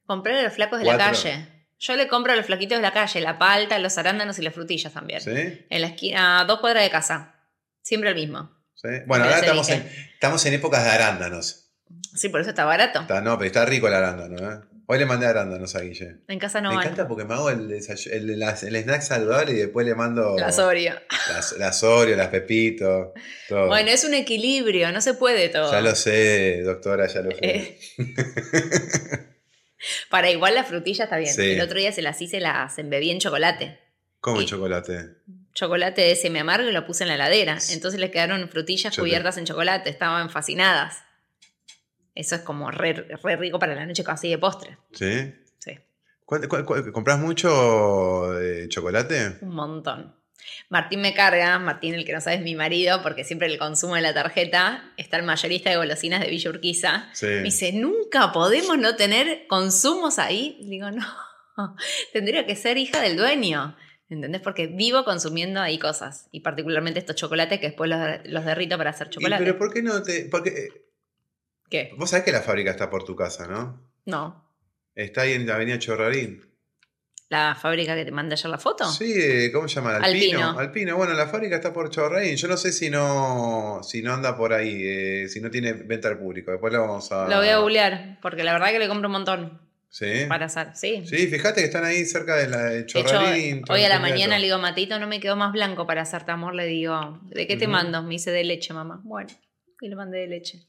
Compré a los flacos de la calle. Yo le compro a los flaquitos de la calle, la palta, los arándanos y las frutillas también. ¿Sí? En la esquina, a dos cuadras de casa. Siempre el mismo. ¿Sí? Bueno, ahora estamos en, estamos en épocas de arándanos. Sí, por eso está barato. Está, no, pero está rico el arándano. ¿eh? Hoy le mandé arándanos a Guille. En casa no Me van. encanta porque me hago el, snack saludable y después le mando Las Oreo. las, las Oreo, las Pepito, todo. Bueno, es un equilibrio, no se puede todo. ya lo sé, doctora, ya lo sé. Eh, Para igual la frutilla está bien. Sí. El otro día se las hice, las embebí en chocolate. ¿Cómo y- chocolate? Chocolate de semi amargo y lo puse en la heladera. Entonces le quedaron frutillas Yo te- cubiertas en chocolate. Estaban fascinadas. Eso es como re, re rico para la noche casi de postre. ¿Sí? Sí, ¿Cuál- cuál- cuál- ¿Comprás mucho eh, chocolate? un montón. Martín me carga, Martín el que no sabe es mi marido, porque siempre el consumo de la tarjeta está el mayorista de golosinas de Villa Urquiza. Sí. Me dice, nunca podemos no tener consumos ahí. Le digo, no, tendría que ser hija del dueño. ¿Entendés? Porque vivo consumiendo ahí cosas. Y particularmente estos chocolates que después los, los derrito para hacer Y, chocolate. pero ¿por qué no te.? Porque eh, ¿Qué? vos sabés que la fábrica está por tu casa, ¿no? No. Está ahí en la avenida Chorrarín. ¿La fábrica que te mandé ayer la foto? Sí, ¿cómo se llama? Alpino. Alpino. Alpino. Bueno, la fábrica está por Chorrarín. Yo no sé si no, si no anda por ahí, eh, si no tiene venta al público. Después lo vamos a. Lo voy a googlear, porque la verdad que le compro un montón Sí. para hacer. Sí. Sí, fíjate que están ahí cerca de la de hecho, Chorrarín. hoy a la mañana le digo, Matito, no me quedó más blanco para hacerte amor. Le digo, ¿de qué te mando? Me dice de leche, mamá. Bueno, y le mandé de leche.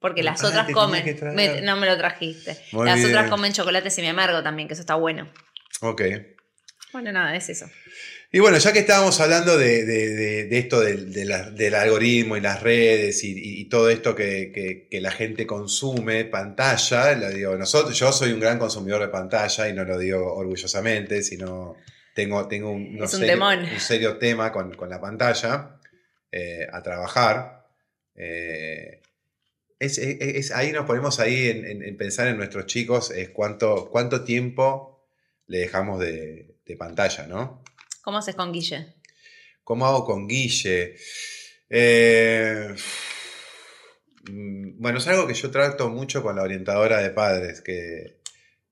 Porque las Ah, otras comen. Me- no me lo trajiste. Muy las bien. otras comen chocolate semi amargo también, que eso está bueno. Ok. Bueno, nada, es eso. Y bueno, ya que estábamos hablando de, de- de- de esto la- del algoritmo y las redes y, y- y todo esto que, que- que la gente consume, pantalla, lo digo, nosotros, yo soy un gran consumidor de pantalla y no lo digo orgullosamente, sino tengo, tengo un, serio, temón. un serio tema con, con la pantalla eh, a trabajar. Eh, es, es- es- ahí nos ponemos ahí en, en- en pensar en nuestros chicos, es cuánto, cuánto tiempo le dejamos de, de pantalla, ¿no? ¿Cómo haces con Guille? ¿Cómo hago con Guille? Eh, mm, bueno, es algo que yo trato mucho con la orientadora de padres, que,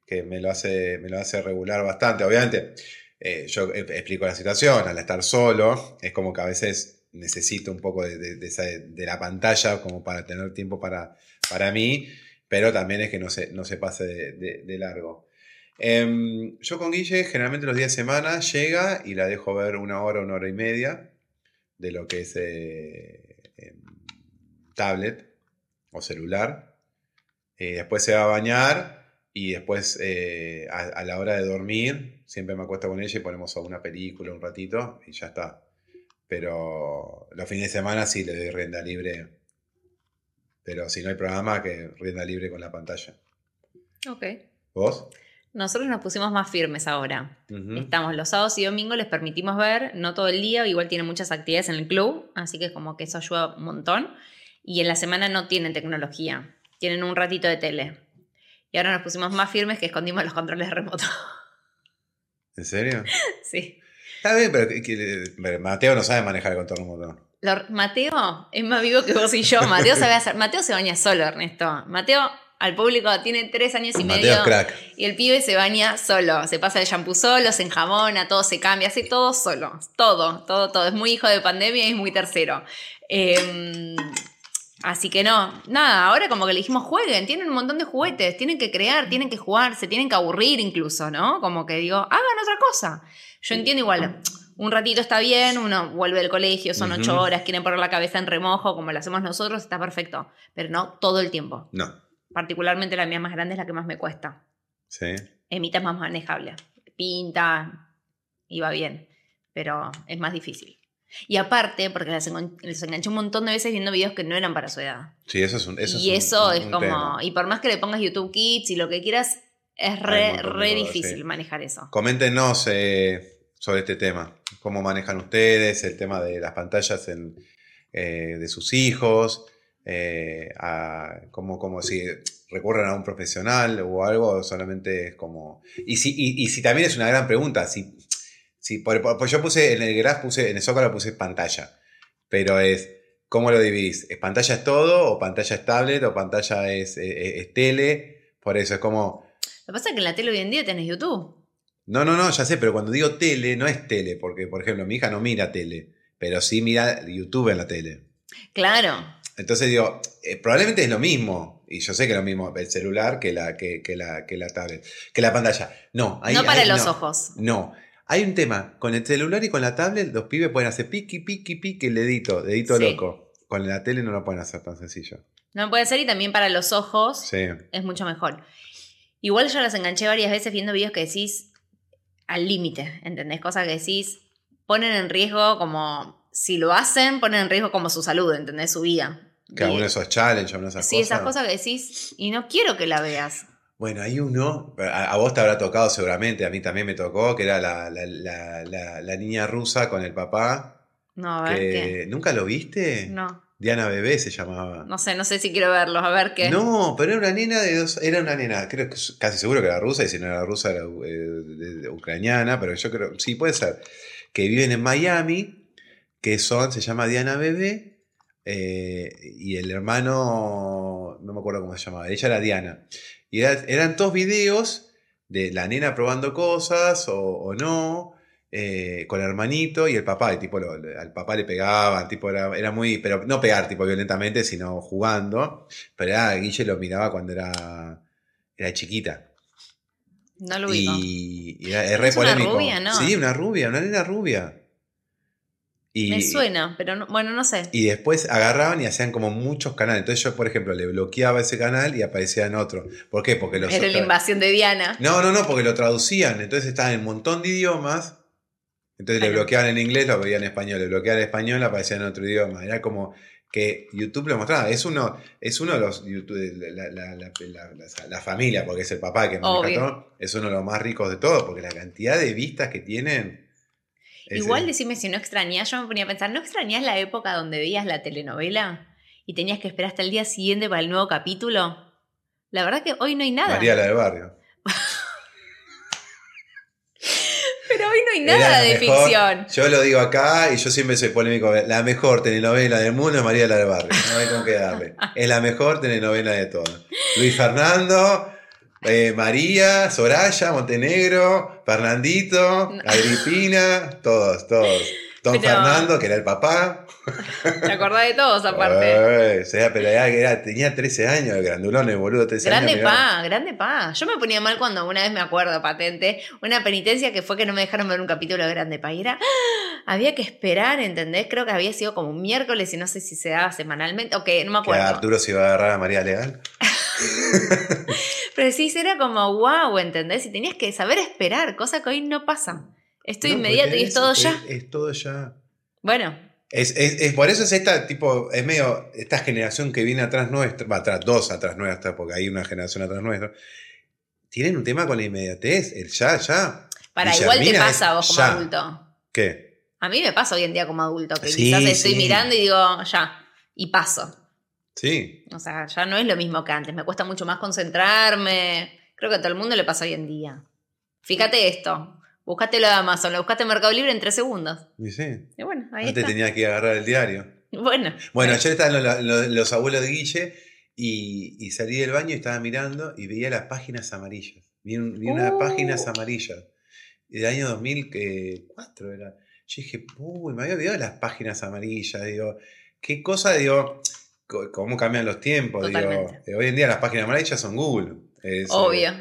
que me, lo hace, me lo hace regular bastante. Obviamente, eh, yo e- explico la situación, al estar solo, es como que a veces necesito un poco de, de- la pantalla como para tener tiempo para, para mí, pero también es que no se, no se pase de largo. Em, yo con Guille generalmente los días de semana llega y la dejo ver una hora, una hora y media de lo que es eh, em, tablet o celular. Eh, después se va a bañar y después eh, a, a la hora de dormir siempre me acuesto con ella y ponemos alguna película un ratito y ya está. Pero los fines de semana sí le doy rienda libre. Pero si no hay programa, que rienda libre con la pantalla. Ok. ¿Vos? Nosotros nos pusimos más firmes ahora. Estamos los sábados y domingos, les permitimos ver, no todo el día, igual tienen muchas actividades en el club, así que como que eso ayuda un montón. Y en la semana no tienen tecnología, tienen un ratito de tele. Y ahora nos pusimos más firmes que escondimos los controles remotos. ¿En serio? sí. Está bien, pero Mateo no sabe manejar el control remoto. Mateo es más vivo que vos y yo. Mateo sabe hacer. Mateo se baña solo, Ernesto. Mateo al público tiene tres años y Mateo medio. crack. Y el pibe se baña solo, se pasa el shampoo solo, se enjamona, todo se cambia, hace todo solo. Todo, todo, todo. Es muy hijo de pandemia y es muy tercero. Eh, así que no, nada, ahora como que le dijimos jueguen, tienen un montón de juguetes, tienen que crear, tienen que jugar, se tienen que aburrir incluso, ¿no? Como que digo, hagan otra cosa. Yo entiendo igual. Un ratito está bien, uno vuelve del colegio, son ocho horas, quieren poner la cabeza en remojo como lo hacemos nosotros, está perfecto. Pero no todo el tiempo. No. Particularmente la mía más grande es la que más me cuesta. Sí. Emita es más manejable. Pinta y va bien, pero es más difícil. Y aparte, porque les engan- les enganché un montón de veces viendo videos que no eran para su edad. Sí, eso es un. Eso y es eso un- es un como. tema. Y por más que le pongas YouTube Kids y lo que quieras, es re, difícil sí. manejar eso. Coméntenos eh, sobre este tema. ¿Cómo manejan ustedes el tema de las pantallas en, eh, de sus hijos? Eh, a- cómo, cómo si recurren a un profesional o algo, solamente es como. Y si, y, y si también es una gran pregunta, si, si por, por- pues yo puse en el graph, puse, en el Zócalo puse pantalla, pero es. ¿Cómo lo dividís? ¿Es pantalla es todo? ¿O pantalla es tablet? ¿O pantalla es, es- es tele? Por eso es como. Lo que pasa es que en la tele hoy en día tenés YouTube. No, no, no, ya sé, pero cuando digo tele, no es tele, porque, por ejemplo, mi hija no mira tele, pero sí mira YouTube en la tele. Claro. Entonces digo, eh, probablemente es lo mismo, y yo sé que es lo mismo el celular que la, que, que la, que la tablet, que la pantalla. No, ahí, no para los no. ojos. No, hay un tema, con el celular y con la tablet, los pibes pueden hacer piqui, piqui, piqui, el dedito, dedito Sí. loco. Con la tele no lo pueden hacer tan sencillo. No puede ser y también para los ojos Sí, es mucho mejor. Igual yo las enganché varias veces viendo videos que decís al límite, ¿entendés? Cosas que decís ponen en riesgo como, si lo hacen, ponen en riesgo como su salud, ¿entendés? Su vida. Que de esos challenges, de esas sí, cosas. esas cosas que decís y no quiero que la veas. Bueno, hay uno, a, a vos te habrá tocado seguramente, a mí también me tocó, que era la, la- la- niña rusa con el papá. No, a ver que, qué. ¿Nunca lo viste? No, Diana Bebé se llamaba. no sé, no sé si quiero verlo, a ver qué. No, pero era una nena de dos, era una nena, creo que casi seguro que era rusa, y si no era rusa era eh, ucraniana, pero yo creo, sí puede ser, que viven en Miami, que son, se llama Diana Bebé, eh, y el hermano, no me acuerdo cómo se llamaba, ella era Diana. Y era- eran todos videos de la nena probando cosas o, o no, eh, con el hermanito y el papá, y tipo lo- al papá le pegaban, tipo era, era muy, pero no pegar tipo violentamente, sino jugando. Pero era, Guille lo miraba cuando era, era chiquita. No lo ubico. Y, y era, es re Es una polémico. rubia, ¿no? Sí, una rubia, una nena rubia. Y, Me suena, pero no- bueno, no sé. y después agarraban y hacían como muchos canales. Entonces yo, por ejemplo, le bloqueaba ese canal y aparecía en otro. ¿Por qué? Porque los Era la invasión de Diana. No, no, no, porque lo traducían. Entonces estaban en un montón de idiomas. Entonces le Claro. bloqueaban en inglés, lo veían en español. Le bloqueaban en español, aparecía en otro idioma. Era como que YouTube lo mostraba. Es uno, es uno de los YouTube, la, la- la- la- la- la familia, porque es el papá que maneja Obvio. todo, es uno de los más ricos de todos, porque la cantidad de vistas que tienen. Igual decime si no extrañás, yo me ponía a pensar, ¿no extrañás la época donde veías la telenovela y tenías que esperar hasta el día siguiente para el nuevo capítulo? La verdad que hoy no hay nada. María la del barrio. Pero hoy no hay nada de mejor- ficción. Yo lo digo acá y yo siempre soy polémico. La mejor telenovela del mundo es María la del Barrio. No hay con qué darle. Es la mejor telenovela de todas. Luis Fernando, eh, María, Soraya, Montenegro, Fernandito. Agripina, todos, todos. Don Pero- Fernando, que era el papá. Te acordás de todos aparte. O sea, pero era, era- tenía 13 años, el grandulón, el boludo, 13 Grande años. mirá. pa, grande pa. Yo me ponía mal cuando una vez me acuerdo, patente, una penitencia que fue que no me dejaron ver un capítulo de Grande pa. Y era, ¡ah! había que esperar, ¿entendés? Creo que había sido como un miércoles y no sé si se daba semanalmente, o que no me Que acuerdo. Arturo se iba a agarrar a María Leal. Pero sí, era como wow, ¿entendés? Y tenías que saber esperar, cosa que hoy no pasa. Esto No, inmediato y es todo ya. Es, es todo ya. Bueno, Es, es- es- por eso es esta tipo, es medio, esta generación que viene atrás nuestra, va atrás, dos atrás nuestra, porque hay una generación atrás nuestra, tienen un tema con la inmediatez, el ya, ya. para igual te pasa vos como ya. adulto. ¿Qué? A mí me pasa hoy en día como adulto, que Sí, quizás estoy sí. mirando y digo, ya, y paso. Sí. O sea, ya no es lo mismo que antes, me cuesta mucho más concentrarme. Creo que a todo el mundo le pasa hoy en día. Fíjate esto, buscátelo de Amazon, lo buscaste en Mercado Libre en tres segundos. Y sí. Y bueno, ahí Antes está. tenía que agarrar el diario. Bueno, Bueno, ayer estaban los, los- los abuelos de Guille y, y salí del baño y estaba mirando y veía las páginas amarillas. Vi, vi unas Uh. páginas amarillas. Del año 2004 era. Yo dije, uy, me había olvidado las páginas amarillas. Digo, qué cosa, digo, cómo cambian los tiempos. Digo, Totalmente. Hoy en día las páginas amarillas son Google. Es, eh, obvio.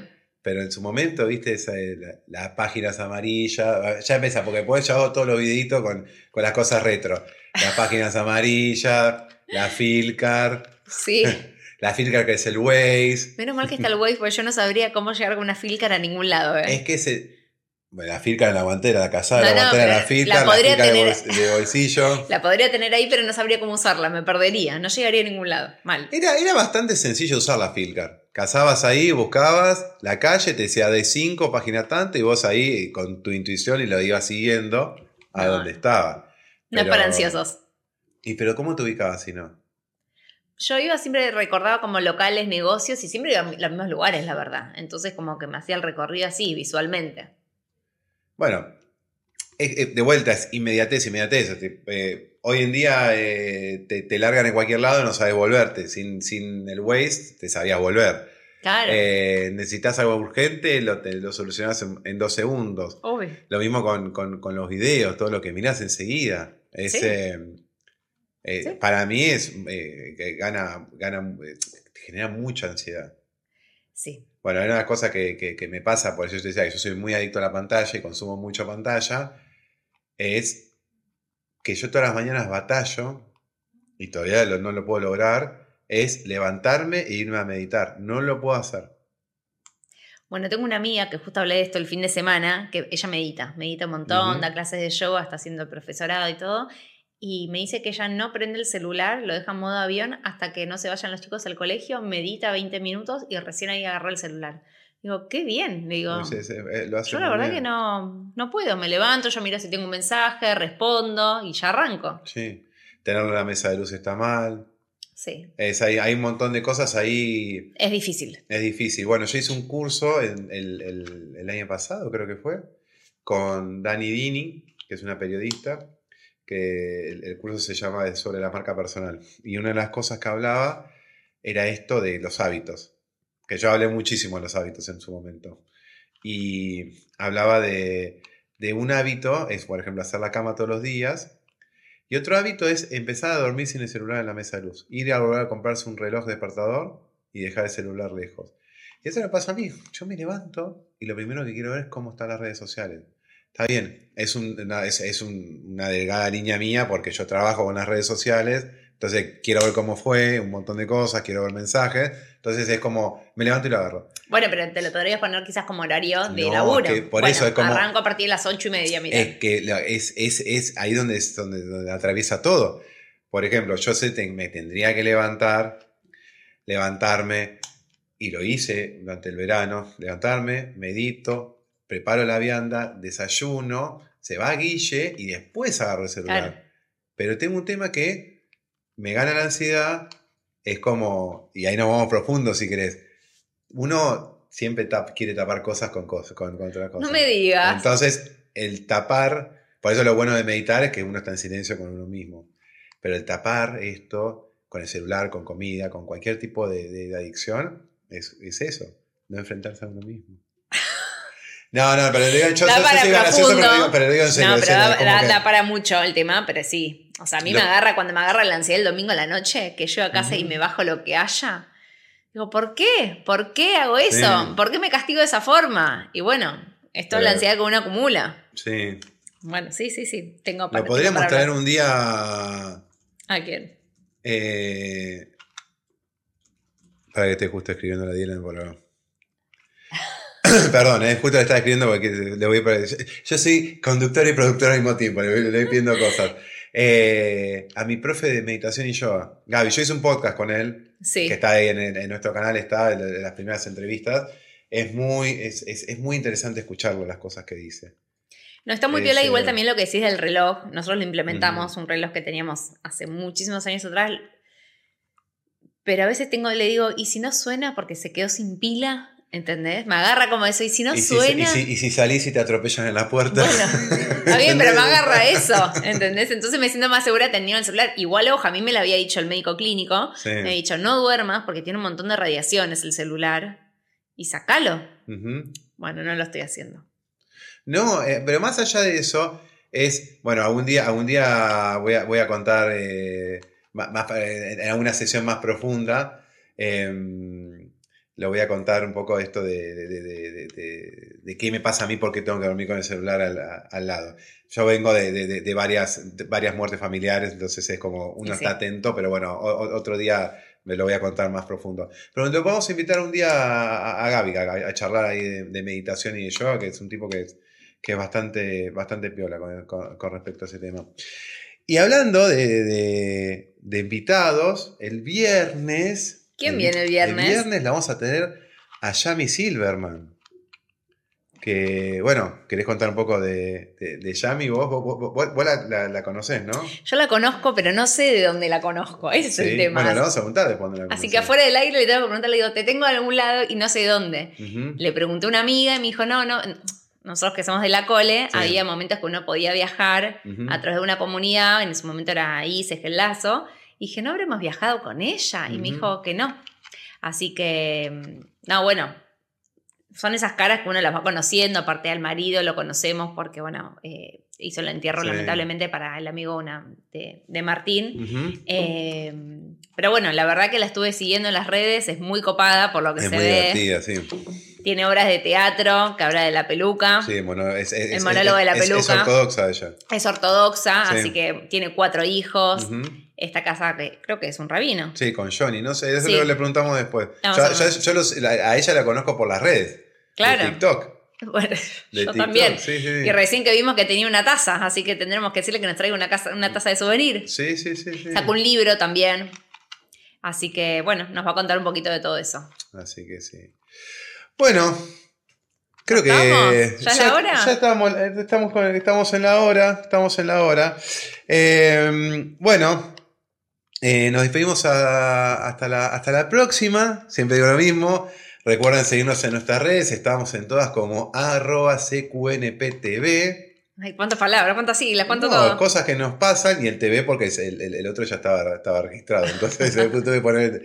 Pero en su momento, viste, esa, la- las páginas amarillas, ya empieza, porque después yo hago todos los videitos con, con las cosas retro. Las páginas amarillas, la Filcar, Sí. la Filcar que es el Waze. Menos mal que está el Waze, porque yo no sabría cómo llegar con una filcar a ningún lado. ¿eh? Es que ese... Bueno, la Filcar en la guantera, la casada, No, la no, guantera, la Filcar, la la, de, tener- bols- de bolsillo. La podría tener ahí, pero no sabría cómo usarla, me perdería, no llegaría a ningún lado. Mal. Era, era bastante sencillo usar la Filcar. Cazabas ahí, buscabas la calle, te decía de 5, página tanto, y vos ahí con tu intuición y lo ibas siguiendo a No. donde estaba. No es para ansiosos. ¿Y pero cómo te ubicabas si no? Yo iba siempre, recordaba como locales, negocios y siempre iba a los mismos lugares, la verdad. Entonces como que me hacía el recorrido así, visualmente. Bueno, es- de vuelta es inmediatez, inmediatez. Este, eh, hoy en día eh, te, te largan en cualquier lado y no sabes volverte. Sin, sin el Waze te sabías volver. Claro. Eh, necesitas algo urgente, lo, te, lo solucionás en, en dos segundos. Obvio. Lo mismo con, con- con los videos, todo lo que mirás enseguida. Es, Sí. eh, Sí. Para mí es que gana, gana, genera mucha ansiedad. Sí. Bueno, hay una cosa que, que- que me pasa, por eso yo te decía que yo soy muy adicto a la pantalla y consumo mucho pantalla, es que yo todas las mañanas batallo, y todavía lo- no lo puedo lograr, es levantarme e irme a meditar. No lo puedo hacer. Bueno, tengo una amiga que justo hablé de esto el fin de semana, que ella medita, medita un montón, da clases de yoga, está haciendo el profesorado y todo. y me dice que ella no prende el celular, lo deja en modo avión hasta que no se vayan los chicos al colegio, medita 20 minutos y recién ahí agarra el celular. Digo, qué bien. Digo, Sí, sí, eh, lo hace yo la verdad bien. que no, no puedo. Me levanto, yo miro si tengo un mensaje, respondo y ya arranco. Sí. Tener la mesa de luz está mal. Sí, Es, hay, hay un montón de cosas ahí. es difícil. Es difícil. Bueno, yo hice un curso en- el, el- el año pasado, creo que fue, con Dani Dini, que es una periodista, que el, el curso se llama sobre la marca personal. Y una de las cosas que hablaba era esto de los hábitos, que yo hablé muchísimo de los hábitos en su momento. Y hablaba de, de un hábito, es por ejemplo hacer la cama todos los días, y otro hábito es empezar a dormir sin el celular en la mesa de luz. Ir a volver a comprarse un reloj despertador y dejar el celular lejos. Y eso me pasa a mí. Yo me levanto y lo primero que quiero ver es cómo están las redes sociales. Está bien, es, un- una, una delgada línea mía porque yo trabajo con las redes sociales, entonces quiero ver cómo fue, un montón de cosas, quiero ver mensajes, entonces es como, me levanto y lo agarro. Bueno, pero te lo podrías poner quizás como horario de No, laburo. que por Bueno, eso es como- Arranco a partir de las ocho y media, mira. Es que es, es, es ahí donde, es donde, donde atraviesa todo. Por ejemplo, yo sé, te- me tendría que levantar, levantarme, y lo hice durante el verano, levantarme, medito, preparo la vianda, desayuno, se va Guille y después agarro el celular. Claro. Pero tengo un tema que me gana la ansiedad, es como, y ahí nos vamos profundo si querés, uno siempre tap- quiere tapar cosas con, cosas, con, con otras cosas. no me digas. Entonces, el tapar, por eso lo bueno de meditar es que uno está en silencio con uno mismo. Pero el tapar esto con el celular, con comida, con cualquier tipo de, de- de adicción, es, es eso, no enfrentarse a uno mismo. No, no, pero lo digo, yo, Da yo- yo para soy gracioso, pero lo digo, pero lo digo en serio. no, en pero serio, da, es como da- que- da para mucho el tema, pero sí. O sea, a mí Lo- me agarra cuando me agarra la ansiedad el domingo a la noche, que yo a casa y me bajo lo que haya. Digo, ¿por qué? ¿Por qué hago eso? Sí. ¿Por qué me castigo de esa forma? Y bueno, esto es la ansiedad que uno acumula. Sí. Bueno, sí, sí, sí. Tengo para Lo podríamos tengo para traer un día. ¿A quién? eh, para que esté justo escribiendo la Dylan, pero. Perdón, eh, justo le estaba escribiendo porque le voy a Yo soy conductor y productor al mismo tiempo, le voy, le voy pidiendo cosas. Eh, a mi profe de meditación y yoga, Gaby, yo hice un podcast con él, Sí. que está ahí en, en nuestro canal, está en, las primeras entrevistas. Es muy, es, es- es muy interesante escucharlo, las cosas que dice. No está muy Sí, piola igual también lo que decís del reloj. Nosotros lo implementamos, un reloj que teníamos hace muchísimos años atrás. Pero a veces tengo, le digo, ¿y si no suena porque se quedó sin pila? ¿Entendés? Me agarra como eso, ¿y si no y, si, suena? y, si, y si salís y te atropellan en la puerta. Bueno, está bien, pero me agarra eso, ¿entendés? Entonces me siento más segura teniendo el celular. Igual, ojo, a mí me lo había dicho el médico clínico. Sí. Me ha dicho, no duermas porque tiene un montón de radiaciones el celular. Y sacalo. Bueno, no lo estoy haciendo. No, eh, pero más allá de eso, es, bueno, algún día, algún día voy, a, voy a contar eh, más, eh, en alguna sesión más profunda, em, lo voy a contar un poco esto de, de, de- qué me pasa a mí porque tengo que dormir con el celular al, a- al lado. Yo vengo de, varias, varias muertes familiares, entonces es como uno Sí, está atento, pero bueno, o- otro día me lo voy a contar más profundo. Pero lo podemos invitar un día a, a Gaby a, a charlar ahí de, meditación y de yoga, que es un tipo que es, que es bastante, bastante piola con, con- con respecto a ese tema. Y hablando de invitados, el viernes. ¿Quién viene el viernes? El viernes la vamos a tener a Yami Silverman. Que, bueno, querés contar un poco de, de, de Yami, vos, vos, vos- vos- vos la, la- la conocés, ¿no? Yo la conozco, pero no sé de dónde la conozco. Ese es el tema. Bueno, le vamos a preguntar después dónde la Así conocés. que afuera del aire le tengo que preguntar, le digo, te tengo de algún lado y no sé dónde. Le pregunté a una amiga y me dijo, no, no. Nosotros que somos de la cole, Sí. había momentos que uno podía viajar a través de una comunidad, en ese momento era Isis, el lazo, y dije, ¿no habremos viajado con ella? Y me Ujú. dijo que no. Así que, no, bueno, son esas caras que uno las va conociendo, aparte al marido lo conocemos porque, bueno, eh, hizo el entierro Sí. lamentablemente para el amigo una, de, de Martín. Eh, pero bueno, la verdad que la estuve siguiendo en las redes, es muy copada por lo que Es se muy ve. divertida, sí. Tiene obras de teatro que habla de la peluca. Sí, bueno, es, es- El monólogo de la es- es peluca. ortodoxa ella. Es ortodoxa, Sí. así que tiene cuatro hijos. Ujú. Está casada, que creo que es un rabino. Sí, con Johnny, no sé, eso Sí. lo- le preguntamos después. Yo- a yo- ver. yo los- la- a ella la conozco por las redes. Claro. Por TikTok. Bueno, De yo TikTok, también. sí. Y recién que vimos que tenía una taza, así que tendremos que decirle que nos traiga una, casa, una taza de souvenir. Sí, sí, sí. sí. Sacó un libro también. Así que, bueno, nos va a contar un poquito de todo eso. Así que sí. Bueno, creo que. ¿Ya es la hora? Ya estamos, eh, estamos, con- estamos en la hora. Estamos en la hora. Eh, bueno, eh, nos despedimos a- hasta, la, hasta la próxima. Siempre digo lo mismo. Recuerden seguirnos en nuestras redes. Estamos en todas como arroba CQNPTV. Ay, ¿Cuántas palabras? ¿Cuántas siglas? ¿Cuánto No, todo? cosas que nos pasan y el TV porque el, el- el otro ya estaba, estaba registrado. Entonces tuve que poner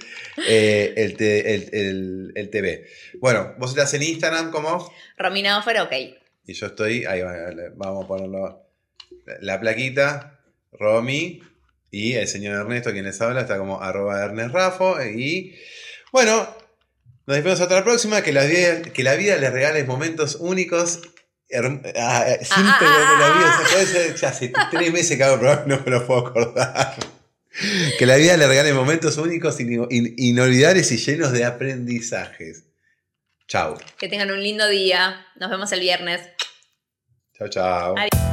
eh, el, te- el- el- TV. Bueno, vos estás en Instagram como Romina Offer, ok. y yo estoy, ahí va, vamos a ponerlo, la plaquita, Romy y el señor Ernesto quien les habla está como arroba Ernest Rafo y bueno, nos despedimos hasta la próxima, que la vida, que la vida les regale momentos únicos. ah, siempre Ah, la vida, ah, se puede ser, ya hace tres meses que hago el programa y no me lo puedo acordar. Que la vida le regale momentos únicos, in- in- inolvidables y llenos de aprendizajes. Chau. Que tengan un lindo día. Nos vemos el viernes. Chau, chau. Adiós.